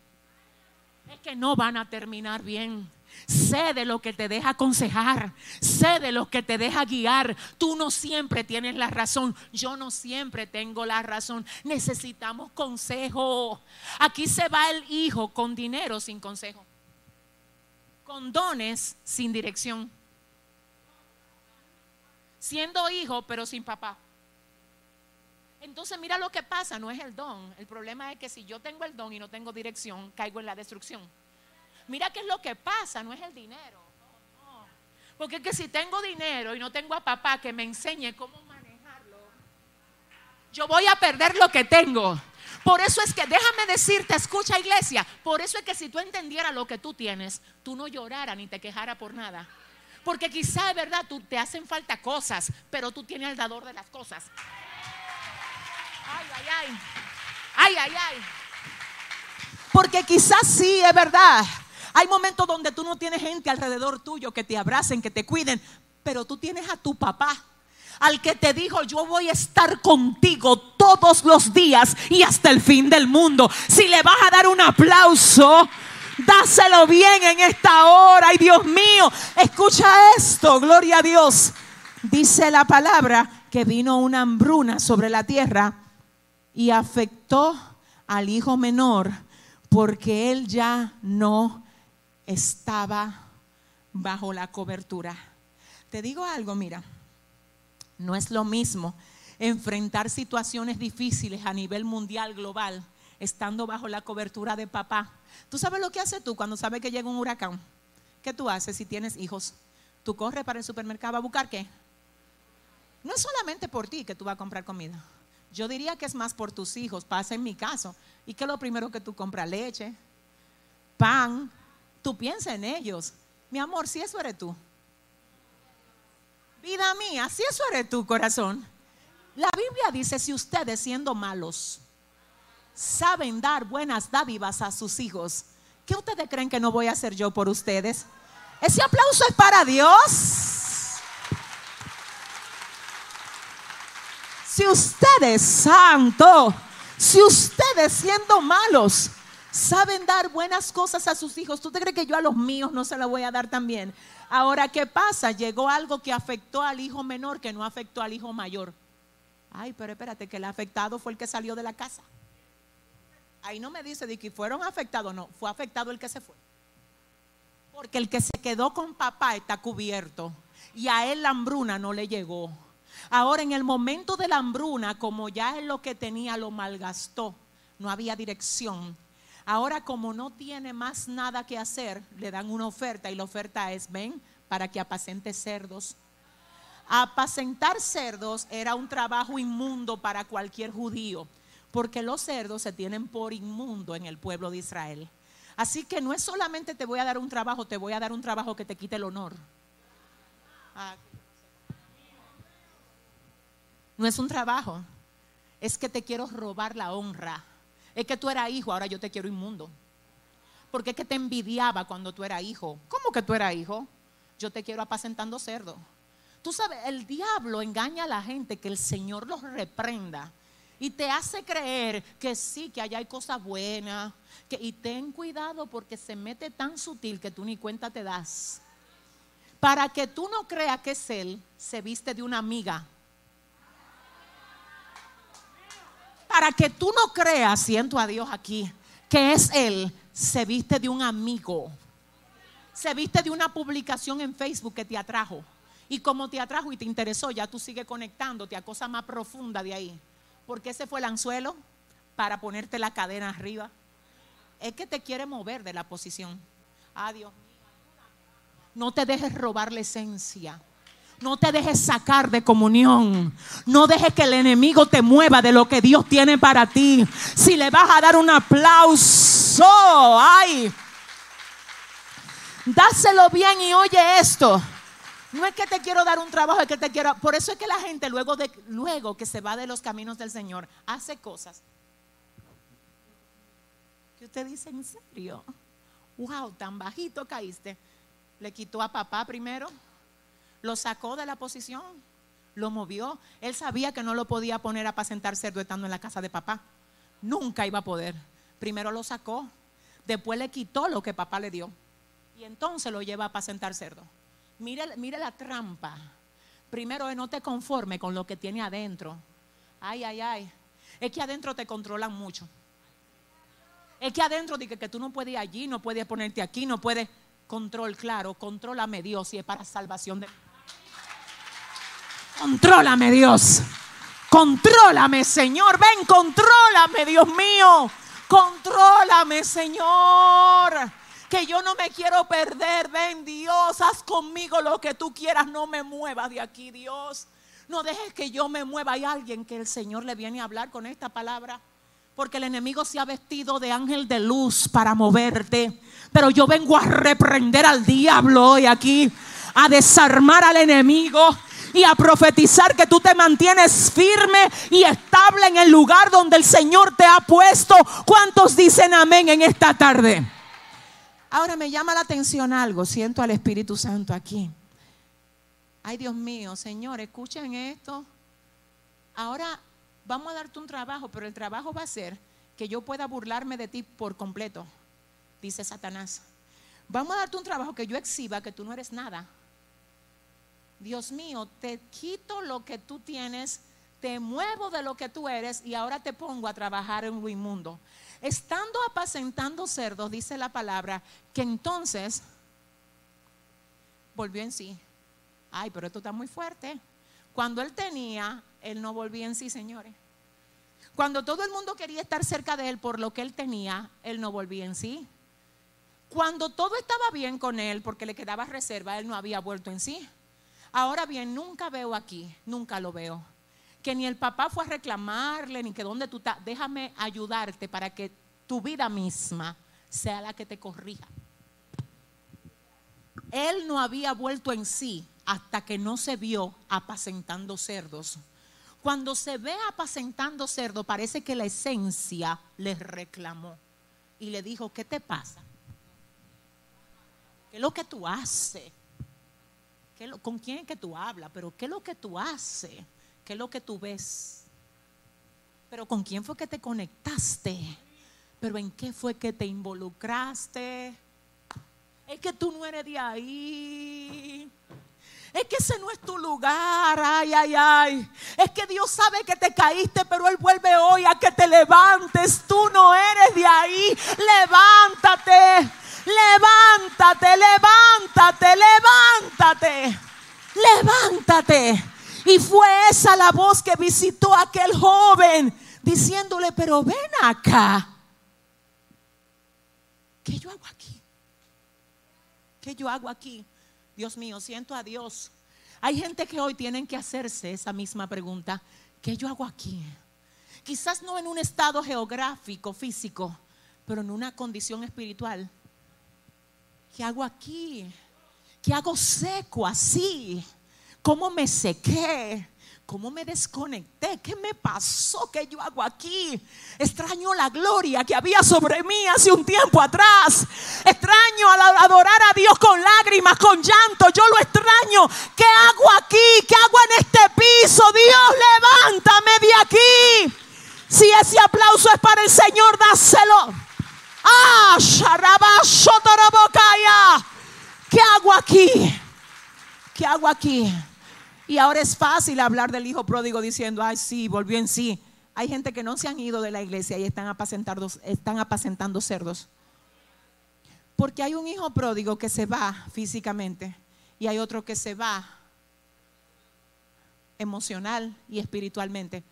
Es que no van a terminar bien. Sé de lo que te deja aconsejar. Sé de lo que te deja guiar. Tú no siempre tienes la razón. Yo no siempre tengo la razón. Necesitamos consejo. Aquí se va el hijo con dinero sin consejo. Con dones sin dirección. Siendo hijo pero sin papá. Entonces mira lo que pasa, no es el don. El problema es que si yo tengo el don y no tengo dirección, caigo en la destrucción. Mira qué es lo que pasa, no es el dinero. Porque es que si tengo dinero y no tengo a papá que me enseñe cómo manejarlo, yo voy a perder lo que tengo. Por eso es que, déjame decirte, escucha iglesia, por eso es que si tú entendieras lo que tú tienes, tú no lloraras ni te quejaras por nada. Porque quizá es verdad, tú, te hacen falta cosas, pero tú tienes el dador de las cosas. Ay, ay, ay. Ay, ay, ay. Porque quizás sí, es verdad. Hay momentos donde tú no tienes gente alrededor tuyo que te abracen, que te cuiden, pero tú tienes a tu papá. Al que te dijo, yo voy a estar contigo todos los días y hasta el fin del mundo. Si le vas a dar un aplauso, dáselo bien en esta hora. Ay, Dios mío, escucha esto, gloria a Dios. Dice la palabra que vino una hambruna sobre la tierra y afectó al hijo menor porque él ya no estaba bajo la cobertura. Te digo algo, mira, no es lo mismo enfrentar situaciones difíciles a nivel mundial, global, estando bajo la cobertura de papá. ¿Tú sabes lo que haces tú cuando sabes que llega un huracán? ¿Qué tú haces si tienes hijos? Tú corres para el supermercado a buscar qué? No es solamente por ti que tú vas a comprar comida. Yo diría que es más por tus hijos, pasa en mi caso. ¿Y qué es lo primero que tú compras? Leche, pan, Tú en ellos. Mi amor, si eso eres tú. Vida mía, si eso eres tú, corazón. La Biblia dice, si ustedes siendo malos saben dar buenas dádivas a sus hijos, ¿Qué ustedes creen que no voy a hacer yo por ustedes? Ese aplauso es para Dios. Si ustedes, santo, si ustedes siendo malos, saben dar buenas cosas a sus hijos, ¿tú te crees que yo a los míos no se las voy a dar también? Ahora, ¿qué pasa? Llegó algo que afectó al hijo menor que no afectó al hijo mayor. Ay, pero espérate, que el afectado fue el que salió de la casa. Ahí no me dice de que fueron afectados, no, fue afectado el que se fue. Porque el que se quedó con papá está cubierto y a él la hambruna no le llegó. Ahora en el momento de la hambruna, como ya es lo que tenía lo malgastó, no había dirección. Ahora como no tiene más nada que hacer, le dan una oferta y la oferta es, ven, para que apacente cerdos. Apacentar cerdos era un trabajo inmundo para cualquier judío, porque los cerdos se tienen por inmundo en el pueblo de Israel. Así que no es solamente te voy a dar un trabajo, te voy a dar un trabajo que te quite el honor. Ah, no es un trabajo, es que te quiero robar la honra. Es que tú eras hijo, ahora yo te quiero inmundo. Porque es que te envidiaba cuando tú eras hijo. ¿Cómo que tú eras hijo? Yo te quiero apacentando cerdo. Tú sabes, el diablo engaña a la gente que el Señor los reprenda y te hace creer que sí, que allá hay cosas buenas. Que, y ten cuidado porque se mete tan sutil que tú ni cuenta te das. Para que tú no creas que es él, se viste de una amiga para que tú no creas, siento a Dios aquí, que es Él, se viste de un amigo. Se viste de una publicación en Facebook que te atrajo. Y como te atrajo y te interesó, ya tú sigues conectándote a cosas más profundas de ahí. Porque ese fue el anzuelo para ponerte la cadena arriba. Es que te quiere mover de la posición. Adiós. No te dejes robar la esencia. No te dejes sacar de comunión. No dejes que el enemigo te mueva de lo que Dios tiene para ti. Si le vas a dar un aplauso, ay, dáselo bien y oye esto. No es que te quiero dar un trabajo, es que te quiero. Por eso es que la gente luego de luego que se va de los caminos del Señor hace cosas que usted dice en serio. Wow, tan bajito caíste. Le quitó a papá primero lo sacó de la posición, lo movió. Él sabía que no lo podía poner a apacentar cerdo estando en la casa de papá. Nunca iba a poder. Primero lo sacó, después le quitó lo que papá le dio y entonces lo lleva a apacentar cerdo. Mire, mire la trampa. Primero no te conforme con lo que tiene adentro. Ay, ay, ay. Es que adentro te controlan mucho. Es que adentro dice que tú no puedes ir allí, no puedes ponerte aquí, no puedes. Control, claro, contrólame Dios y es para salvación de. Contrólame Dios. Contrólame Señor. Ven, contrólame Dios mío. Contrólame Señor. Que yo no me quiero perder. Ven Dios, haz conmigo lo que tú quieras. No me muevas de aquí Dios. No dejes que yo me mueva. Hay alguien que el Señor le viene a hablar con esta palabra. Porque el enemigo se ha vestido de ángel de luz para moverte. Pero yo vengo a reprender al diablo hoy aquí. A desarmar al enemigo y a profetizar que tú te mantienes firme y estable en el lugar donde el Señor te ha puesto. ¿Cuántos dicen amén en esta tarde? Ahora me llama la atención algo, siento al Espíritu Santo aquí. Ay Dios mío, Señor, escuchen esto. Ahora vamos a darte un trabajo, pero el trabajo va a ser que yo pueda burlarme de ti por completo, dice Satanás. Vamos a darte un trabajo que yo exhiba que tú no eres nada Dios mío, te quito lo que tú tienes, te muevo de lo que tú eres y ahora te pongo a trabajar en lo inmundo. Estando apacentando cerdos, dice la palabra, que entonces volvió en sí. Ay, pero esto está muy fuerte. Cuando él tenía, él no volvía en sí, señores. Cuando todo el mundo quería estar cerca de él por lo que él tenía, él no volvía en sí. Cuando todo estaba bien con él, porque le quedaba reserva, él no había vuelto en sí. Ahora bien, nunca veo aquí, nunca lo veo, que ni el papá fue a reclamarle, ni que dónde tú estás, déjame ayudarte para que tu vida misma sea la que te corrija. Él no había vuelto en sí hasta que no se vio apacentando cerdos. Cuando se ve apacentando cerdos, parece que la esencia le reclamó y le dijo, ¿qué te pasa? ¿Qué es lo que tú haces? ¿Con quién es que tú hablas? Pero ¿qué es lo que tú haces? ¿Qué es lo que tú ves? Pero ¿con quién fue que te conectaste? ¿Pero en qué fue que te involucraste? Es que tú no eres de ahí. Es que ese no es tu lugar. Ay, ay, ay. Es que Dios sabe que te caíste, pero Él vuelve hoy a que te levantes. Tú no eres de ahí. Levántate. Levántate, levántate, levántate. Levántate. Y fue esa la voz que visitó a aquel joven diciéndole, pero ven acá. ¿Qué yo hago aquí? ¿Qué yo hago aquí? Dios mío, siento a Dios. Hay gente que hoy tienen que hacerse esa misma pregunta. ¿Qué yo hago aquí? Quizás no en un estado geográfico, físico, pero en una condición espiritual. ¿Qué hago aquí? ¿Qué hago seco así? ¿Cómo me sequé? ¿Cómo me desconecté? ¿Qué me pasó? ¿Qué yo hago aquí? Extraño la gloria que había sobre mí hace un tiempo atrás. Extraño adorar a Dios con lágrimas, con llanto. Yo lo extraño. ¿Qué hago aquí? ¿Qué hago en este piso? Dios, levántame de aquí. Si ese aplauso es para el Señor, dáselo. Ah, ¿Qué hago aquí? ¿Qué hago aquí? Y ahora es fácil hablar del hijo pródigo diciendo, ay, sí, volvió en sí. Hay gente que no se han ido de la iglesia y están están apacentando cerdos. Porque hay un hijo pródigo que se va físicamente y hay otro que se va emocional y espiritualmente.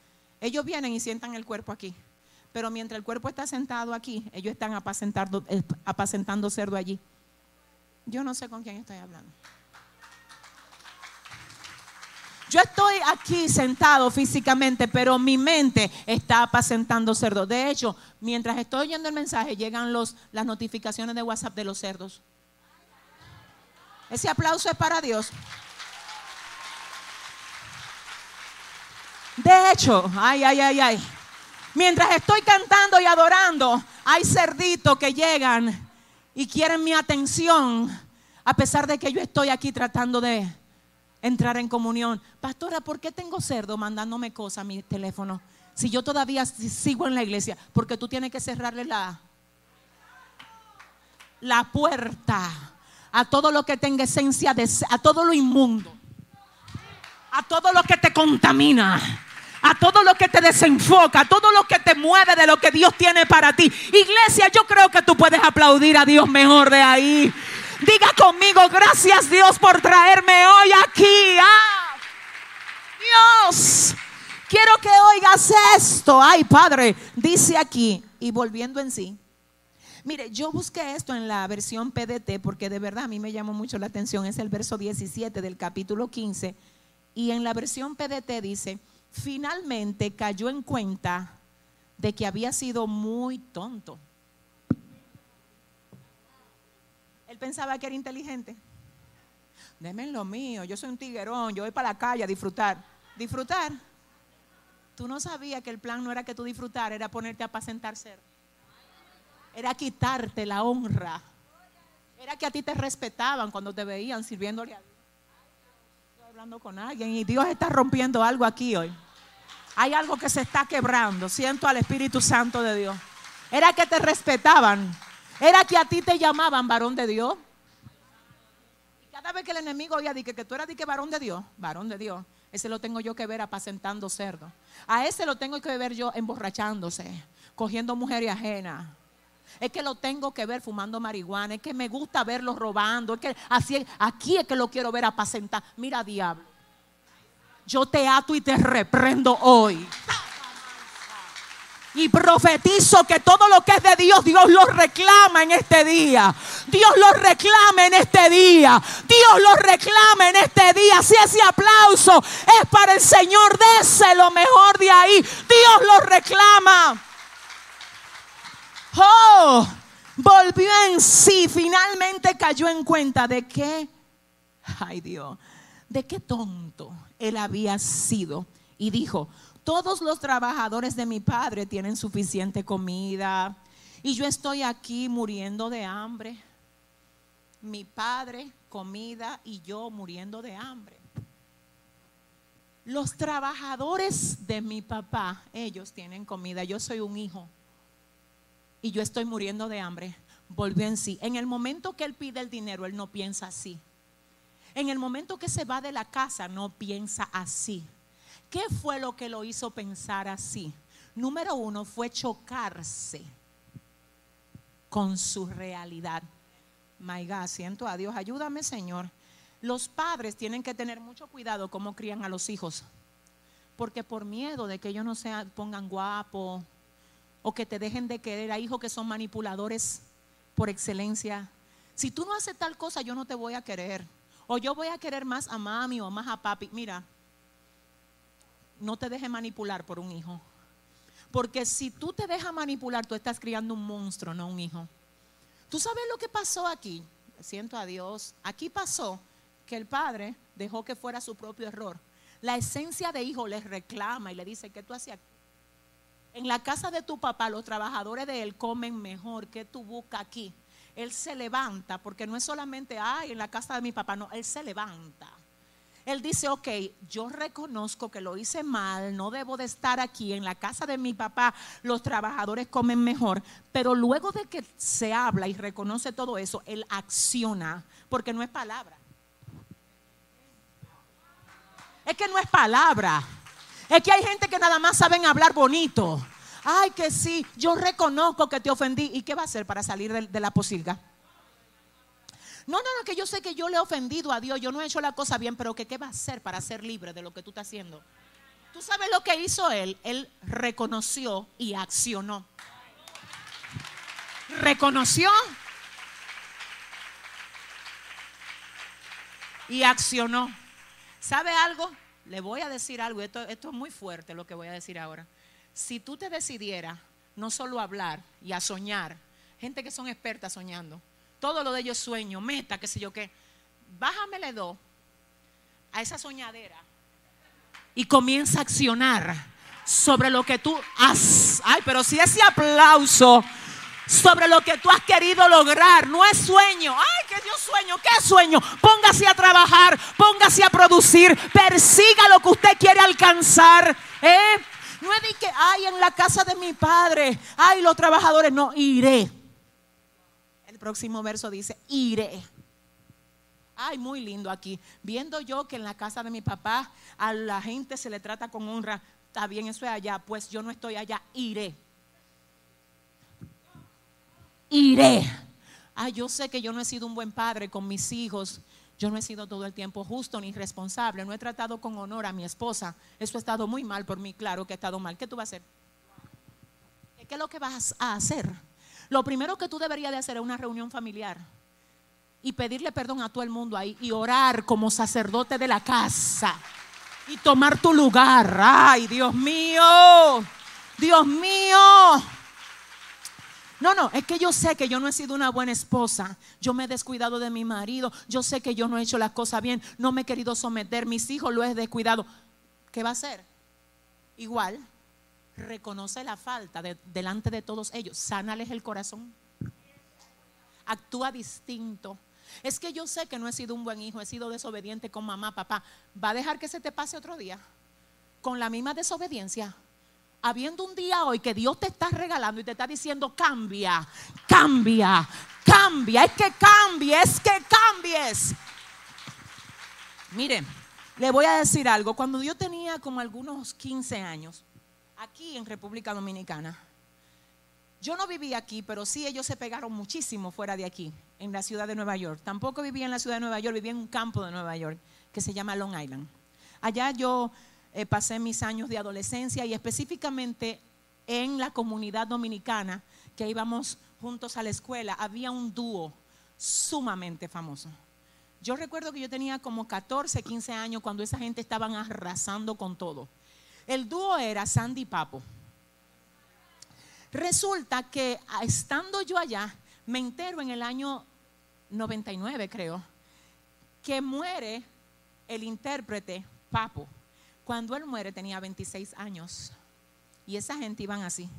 Ellos vienen y sientan el cuerpo aquí. Pero mientras el cuerpo está sentado aquí, ellos están apacentando, eh, apacentando cerdo allí. Yo no sé con quién estoy hablando. Yo estoy aquí sentado físicamente, pero mi mente está apacentando cerdos. De hecho, mientras estoy oyendo el mensaje, llegan los, las notificaciones de WhatsApp de los cerdos. Ese aplauso es para Dios. De hecho, ay, ay, ay, ay. Mientras estoy cantando y adorando, hay cerditos que llegan y quieren mi atención, a pesar de que yo estoy aquí tratando de entrar en comunión. Pastora, ¿por qué tengo cerdo mandándome cosas a mi teléfono? Si yo todavía sigo en la iglesia, porque tú tienes que cerrarle la, la puerta a todo lo que tenga esencia de a todo lo inmundo, a todo lo que te contamina, a todo lo que te desenfoca, a todo lo que te mueve de lo que Dios tiene para ti. Iglesia, yo creo que tú puedes aplaudir a Dios mejor de ahí. Diga conmigo, gracias Dios por traerme hoy aquí. Dios, quiero que oigas esto. Ay, Padre, dice aquí, y volviendo en sí. Mire, yo busqué esto en la versión PDT porque de verdad a mí me llamó mucho la atención. Es el verso 17 del capítulo 15. Y en la versión PDT dice, finalmente cayó en cuenta de que había sido muy tonto. Él pensaba que era inteligente. Deme lo mío, yo soy un tiguerón, yo voy para la calle a disfrutar. ¿Disfrutar? Tú no sabías que el plan no era que tú disfrutar, era ponerte a apacentar ser. Era quitarte la honra. Era que a ti te respetaban cuando te veían sirviéndole a Dios. Estoy hablando con alguien y Dios está rompiendo algo aquí hoy. Hay algo que se está quebrando. Siento al Espíritu Santo de Dios. Era que te respetaban. Era que a ti te llamaban varón de Dios. Y cada vez que el enemigo oía que, que tú eras que varón de Dios, varón de Dios, ese lo tengo yo que ver apacentando cerdo. A ese lo tengo que ver yo emborrachándose, cogiendo mujeres ajenas. Es que lo tengo que ver fumando marihuana, es que me gusta verlo robando, es que así aquí es que lo quiero ver apacentar. Mira, diablo. Yo te ato y te reprendo hoy. Y profetizo que todo lo que es de Dios, Dios lo reclama en este día. Dios lo reclama en este día. Dios lo reclama en este día. Si ese aplauso es para el Señor, dése lo mejor de ahí. Dios lo reclama. Oh, volvió en sí. Finalmente cayó en cuenta de que, ay Dios, de qué tonto él había sido. Y dijo, todos los trabajadores de mi padre tienen suficiente comida y yo estoy aquí muriendo de hambre. mi padre, comida y yo muriendo de hambre. Los trabajadores de mi papá, ellos tienen comida, yo soy un hijo y yo estoy muriendo de hambre. Volvió en sí. En el momento que él pide el dinero, él no piensa así. En el momento que se va de la casa, no piensa así. ¿Qué fue lo que lo hizo pensar así? Número uno fue chocarse con su realidad. My God, siento a Dios, ayúdame Señor. Los padres tienen que tener mucho cuidado cómo crían a los hijos. Porque por miedo de que ellos no se pongan guapos o que te dejen de querer a hijos que son manipuladores por excelencia. Si tú no haces tal cosa, yo no te voy a querer. O yo voy a querer más a mami o más a papi. Mira, no te dejes manipular por un hijo. Porque si tú te dejas manipular, tú estás criando un monstruo, no un hijo. ¿Tú sabes lo que pasó aquí? Siento a Dios. Aquí pasó que el padre dejó que fuera su propio error. La esencia de hijo le reclama y le dice, ¿qué tú hacías? En la casa de tu papá los trabajadores de él comen mejor que tú buscas aquí. Él se levanta, porque no es solamente, ay, en la casa de mi papá, no, él se levanta. Él dice, ok, yo reconozco que lo hice mal, no debo de estar aquí, en la casa de mi papá los trabajadores comen mejor, pero luego de que se habla y reconoce todo eso, él acciona, porque no es palabra. Es que no es palabra. Es que hay gente que nada más saben hablar bonito. Ay, que sí, yo reconozco que te ofendí. ¿Y qué va a hacer para salir de, la posilga? No, no, no, que yo sé que yo le he ofendido a Dios, yo no he hecho la cosa bien, pero que qué va a hacer para ser libre de lo que tú estás haciendo. ¿Tú sabes lo que hizo él? Él reconoció y accionó. Reconoció y accionó. ¿Sabe algo? Le voy a decir algo, esto, esto es muy fuerte lo que voy a decir ahora. Si tú te decidieras no solo a hablar y a soñar, gente que son expertas soñando, todo lo de ellos sueño, meta, qué sé yo qué, bájamele dos a esa soñadera y comienza a accionar sobre lo que tú has. Ay, pero si ese aplauso sobre lo que tú has querido lograr. No es sueño. Ay, que Dios sueño. ¿Qué sueño? Póngase a trabajar, póngase a producir, persiga lo que usted quiere alcanzar. ¿eh? No es de que, ay, en la casa de mi padre, ay, los trabajadores. No, iré. El próximo verso dice, iré. Ay, muy lindo aquí. Viendo yo que en la casa de mi papá a la gente se le trata con honra. Está bien, eso es allá. Pues yo no estoy allá, iré iré. Ah, yo sé que yo no he sido un buen padre con mis hijos. Yo no he sido todo el tiempo justo ni responsable. No he tratado con honor a mi esposa. Eso ha estado muy mal por mí, claro que ha estado mal. ¿Qué tú vas a hacer? ¿Qué es lo que vas a hacer? Lo primero que tú deberías de hacer es una reunión familiar y pedirle perdón a todo el mundo ahí y orar como sacerdote de la casa y tomar tu lugar. Ay, Dios mío, Dios mío. No, no, es que yo sé que yo no he sido una buena esposa. Yo me he descuidado de mi marido. Yo sé que yo no he hecho las cosas bien. No me he querido someter. Mis hijos lo he descuidado. ¿Qué va a hacer? Igual, reconoce la falta delante de todos ellos. Sánales el corazón. Actúa distinto. Es que yo sé que no he sido un buen hijo. He sido desobediente con mamá, papá. ¿Va a dejar que se te pase otro día? Con la misma desobediencia habiendo un día hoy que Dios te está regalando y te está diciendo cambia, cambia, cambia, es que cambies, es que cambies. Miren, le voy a decir algo, cuando yo tenía como algunos 15 años, aquí en República Dominicana, yo no vivía aquí, pero sí ellos se pegaron muchísimo fuera de aquí, en la ciudad de Nueva York. Tampoco vivía en la ciudad de Nueva York, vivía en un campo de Nueva York que se llama Long Island. Allá yo eh, pasé mis años de adolescencia y específicamente en la comunidad dominicana que íbamos juntos a la escuela, había un dúo sumamente famoso. Yo recuerdo que yo tenía como 14, 15 años cuando esa gente estaban arrasando con todo. El dúo era Sandy Papo. Resulta que estando yo allá, me entero en el año 99, creo, que muere el intérprete Papo. Cuando él muere tenía 26 años y esa gente iban así.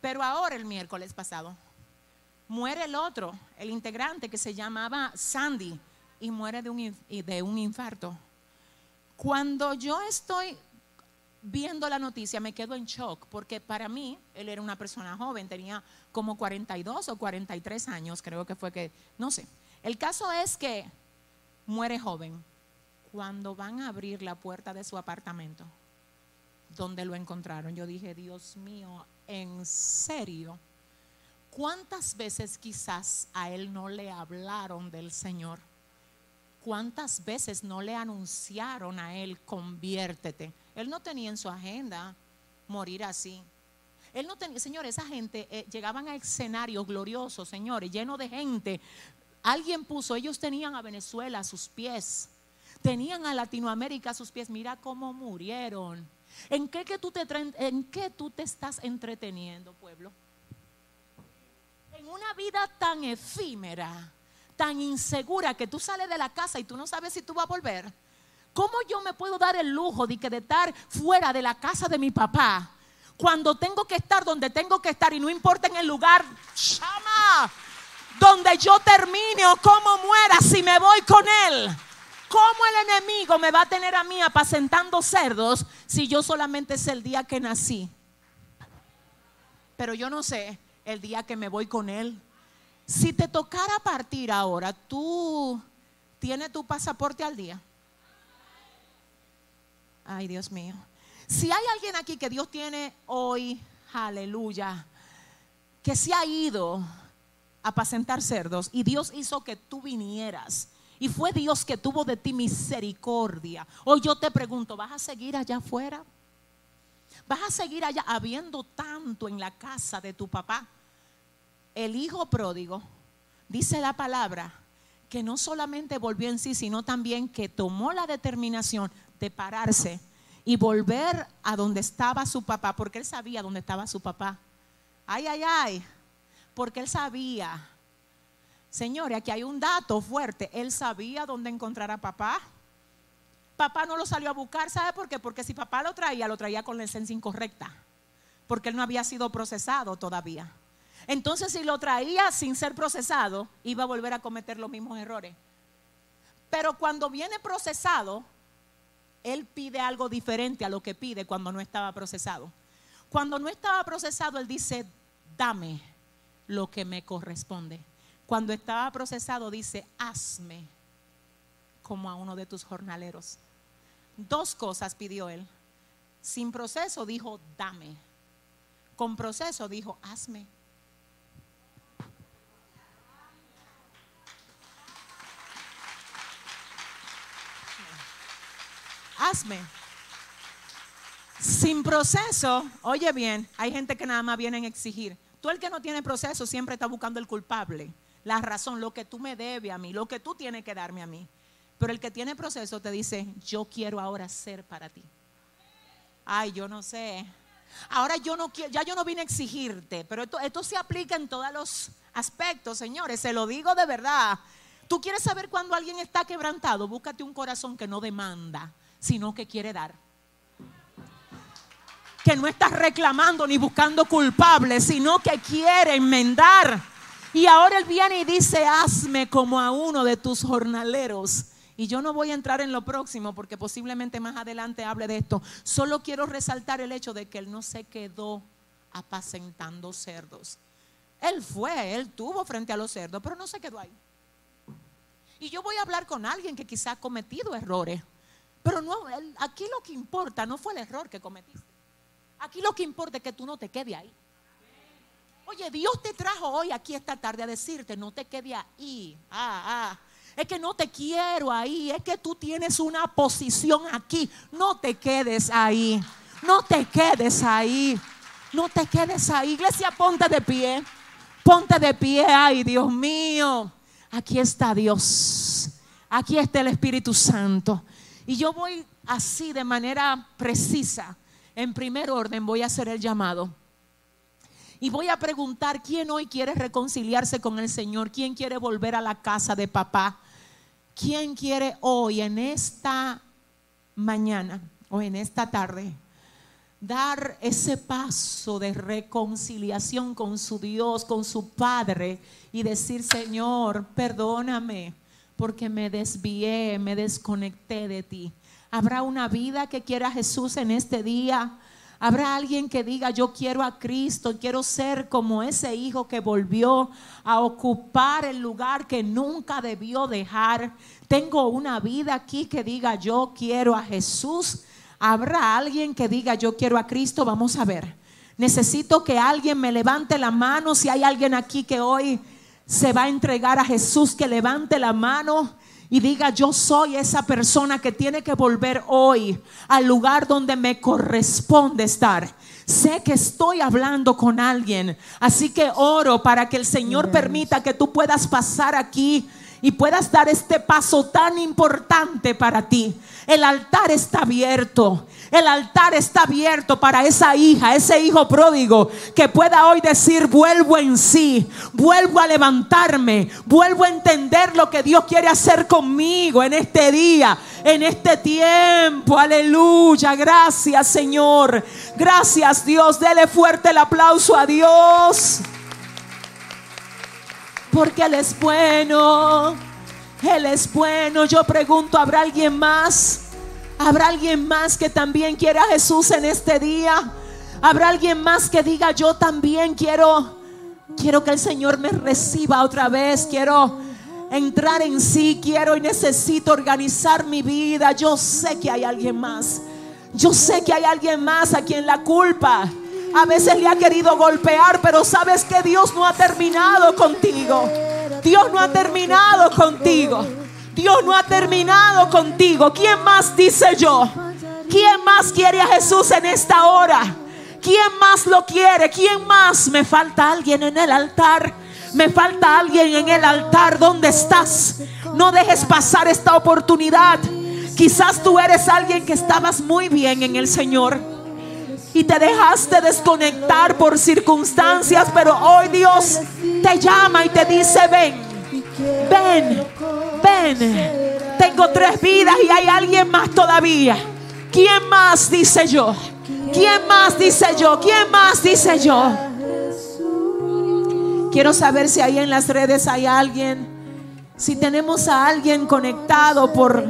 Pero ahora el miércoles pasado, muere el otro, el integrante que se llamaba Sandy, y muere de un, de un infarto. Cuando yo estoy viendo la noticia me quedo en shock porque para mí él era una persona joven, tenía como 42 o 43 años, creo que fue que, no sé. El caso es que muere joven. Cuando van a abrir la puerta de su apartamento, donde lo encontraron, yo dije, Dios mío, ¿en serio? ¿Cuántas veces quizás a él no le hablaron del Señor? ¿Cuántas veces no le anunciaron a él, conviértete? Él no tenía en su agenda morir así. Él no tenía, señores, esa gente eh, llegaban a escenarios gloriosos, señores, llenos de gente. Alguien puso, ellos tenían a Venezuela a sus pies, tenían a Latinoamérica a sus pies. Mira cómo murieron. ¿En qué, que tú, te, ¿En qué tú te estás entreteniendo, pueblo? En una vida tan efímera tan insegura que tú sales de la casa y tú no sabes si tú vas a volver. ¿Cómo yo me puedo dar el lujo de, que estar fuera de la casa de mi papá cuando tengo que estar donde tengo que estar y no importa en el lugar, donde yo termine o cómo muera si me voy con él? ¿Cómo el enemigo me va a tener a mí apacentando cerdos si yo solamente es el día que nací? Pero yo no sé el día que me voy con él. Si te tocara partir ahora, ¿tú tienes tu pasaporte al día? Ay, Dios mío. Si hay alguien aquí que Dios tiene hoy, aleluya, que se ha ido a apacentar cerdos y Dios hizo que tú vinieras. Y fue Dios que tuvo de ti misericordia. Hoy yo te pregunto, ¿vas a seguir allá afuera? ¿Vas a seguir allá habiendo tanto en la casa de tu papá? el hijo pródigo, dice la palabra, que no solamente volvió en sí, sino también que tomó la determinación de pararse y volver a donde estaba su papá, porque él sabía dónde estaba su papá. Ay, ay, ay, porque él sabía. Señores, aquí hay un dato fuerte. Él sabía dónde encontrar a papá. Papá no lo salió a buscar, ¿sabe por qué? Porque si papá lo traía, lo traía con la esencia incorrecta, porque él no había sido procesado todavía. Entonces si lo traía sin ser procesado, iba a volver a cometer los mismos errores. Pero cuando viene procesado, él pide algo diferente a lo que pide cuando no estaba procesado. Cuando no estaba procesado, él dice, dame lo que me corresponde. Cuando estaba procesado, dice, hazme como a uno de tus jornaleros. Dos cosas pidió él. Sin proceso dijo, dame. Con proceso dijo, hazme. hazme. Sin proceso, oye bien, hay gente que nada más viene a exigir. Tú el que no tiene proceso siempre está buscando el culpable, la razón, lo que tú me debes a mí, lo que tú tienes que darme a mí. Pero el que tiene proceso te dice, yo quiero ahora ser para ti. Ay, yo no sé. Ahora yo no quiero, ya yo no vine a exigirte, pero esto, esto se aplica en todos los aspectos, señores, se lo digo de verdad. Tú quieres saber cuando alguien está quebrantado, búscate un corazón que no demanda sino que quiere dar. Que no está reclamando ni buscando culpables, sino que quiere enmendar. Y ahora él viene y dice, hazme como a uno de tus jornaleros. Y yo no voy a entrar en lo próximo porque posiblemente más adelante hable de esto. Solo quiero resaltar el hecho de que él no se quedó apacentando cerdos. Él fue, él tuvo frente a los cerdos, pero no se quedó ahí. Y yo voy a hablar con alguien que quizá ha cometido errores. Pero no, aquí lo que importa no fue el error que cometiste. Aquí lo que importa es que tú no te quedes ahí. Oye, Dios te trajo hoy aquí esta tarde a decirte, no te quedes ahí. Ah, ah. Es que no te quiero ahí. Es que tú tienes una posición aquí. No te quedes ahí. No te quedes ahí. No te quedes ahí. Iglesia, ponte de pie. Ponte de pie. Ay, Dios mío. Aquí está Dios. Aquí está el Espíritu Santo. Y yo voy así de manera precisa. En primer orden voy a hacer el llamado. Y voy a preguntar quién hoy quiere reconciliarse con el Señor, quién quiere volver a la casa de papá, quién quiere hoy en esta mañana o en esta tarde dar ese paso de reconciliación con su Dios, con su Padre y decir, Señor, perdóname porque me desvié, me desconecté de ti. Habrá una vida que quiera Jesús en este día. Habrá alguien que diga, yo quiero a Cristo, quiero ser como ese hijo que volvió a ocupar el lugar que nunca debió dejar. Tengo una vida aquí que diga, yo quiero a Jesús. Habrá alguien que diga, yo quiero a Cristo. Vamos a ver. Necesito que alguien me levante la mano. Si hay alguien aquí que hoy se va a entregar a Jesús, que levante la mano y diga, yo soy esa persona que tiene que volver hoy al lugar donde me corresponde estar. Sé que estoy hablando con alguien, así que oro para que el Señor permita que tú puedas pasar aquí y puedas dar este paso tan importante para ti. El altar está abierto. El altar está abierto para esa hija, ese hijo pródigo que pueda hoy decir, vuelvo en sí, vuelvo a levantarme, vuelvo a entender lo que Dios quiere hacer conmigo en este día, en este tiempo. Aleluya, gracias Señor. Gracias Dios. Dele fuerte el aplauso a Dios porque Él es bueno. Él es bueno. Yo pregunto, ¿habrá alguien más? ¿Habrá alguien más que también quiera a Jesús en este día? ¿Habrá alguien más que diga, yo también quiero, quiero que el Señor me reciba otra vez? Quiero entrar en sí, quiero y necesito organizar mi vida. Yo sé que hay alguien más. Yo sé que hay alguien más a quien la culpa a veces le ha querido golpear, pero sabes que Dios no ha terminado contigo. Dios no ha terminado contigo. Dios no ha terminado contigo. ¿Quién más dice yo? ¿Quién más quiere a Jesús en esta hora? ¿Quién más lo quiere? ¿Quién más? Me falta alguien en el altar. Me falta alguien en el altar. ¿Dónde estás? No dejes pasar esta oportunidad. Quizás tú eres alguien que estabas muy bien en el Señor y te dejaste desconectar por circunstancias, pero hoy Dios te llama y te dice, ven, ven, ven. Tengo tres vidas y hay alguien más todavía. ¿Quién más dice yo? ¿Quién más dice yo? ¿Quién más dice yo? Quiero saber si ahí en las redes hay alguien, si tenemos a alguien conectado por,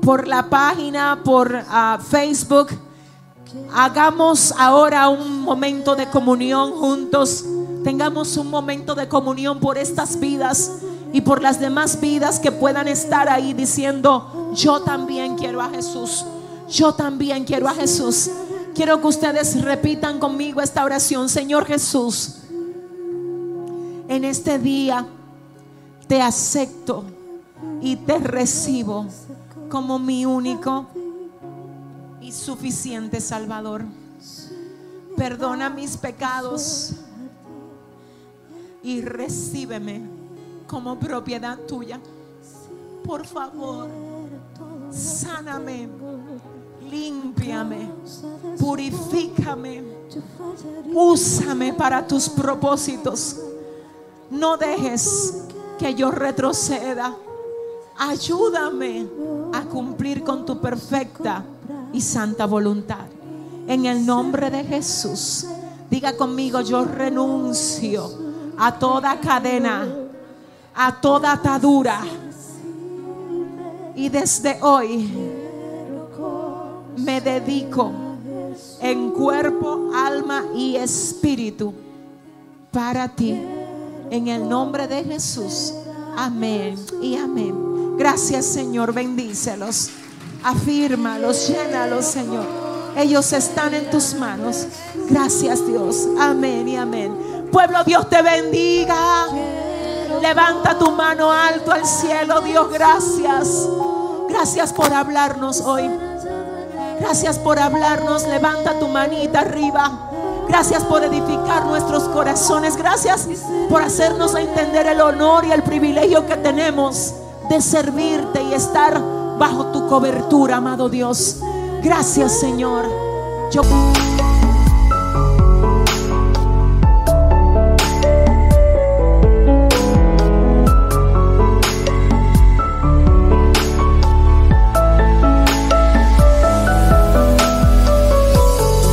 por la página, por ah, Facebook Hagamos ahora un momento de comunión juntos. Tengamos un momento de comunión por estas vidas y por las demás vidas que puedan estar ahí diciendo, yo también quiero a Jesús. Yo también quiero a Jesús. Quiero que ustedes repitan conmigo esta oración. Señor Jesús, en este día te acepto y te recibo como mi único suficiente Salvador. Perdona mis pecados y recíbeme como propiedad tuya. Por favor, sáname, límpiame, purifícame, úsame para tus propósitos. No dejes que yo retroceda. Ayúdame a cumplir con tu perfecta y santa voluntad. En el nombre de Jesús, diga conmigo, yo renuncio a toda cadena, a toda atadura. Y desde hoy me dedico en cuerpo, alma y espíritu para ti. En el nombre de Jesús. Amén y amén. Gracias Señor, bendícelos. Afírmalos, llénalos, Señor. Ellos están en tus manos. Gracias, Dios. Amén y amén. Pueblo, Dios te bendiga. Levanta tu mano alto al cielo, Dios. Gracias. Gracias por hablarnos hoy. Gracias por hablarnos. Levanta tu manita arriba. Gracias por edificar nuestros corazones. Gracias por hacernos entender el honor y el privilegio que tenemos de servirte y estar bajo tu cobertura, amado Dios. Gracias, Señor. Yo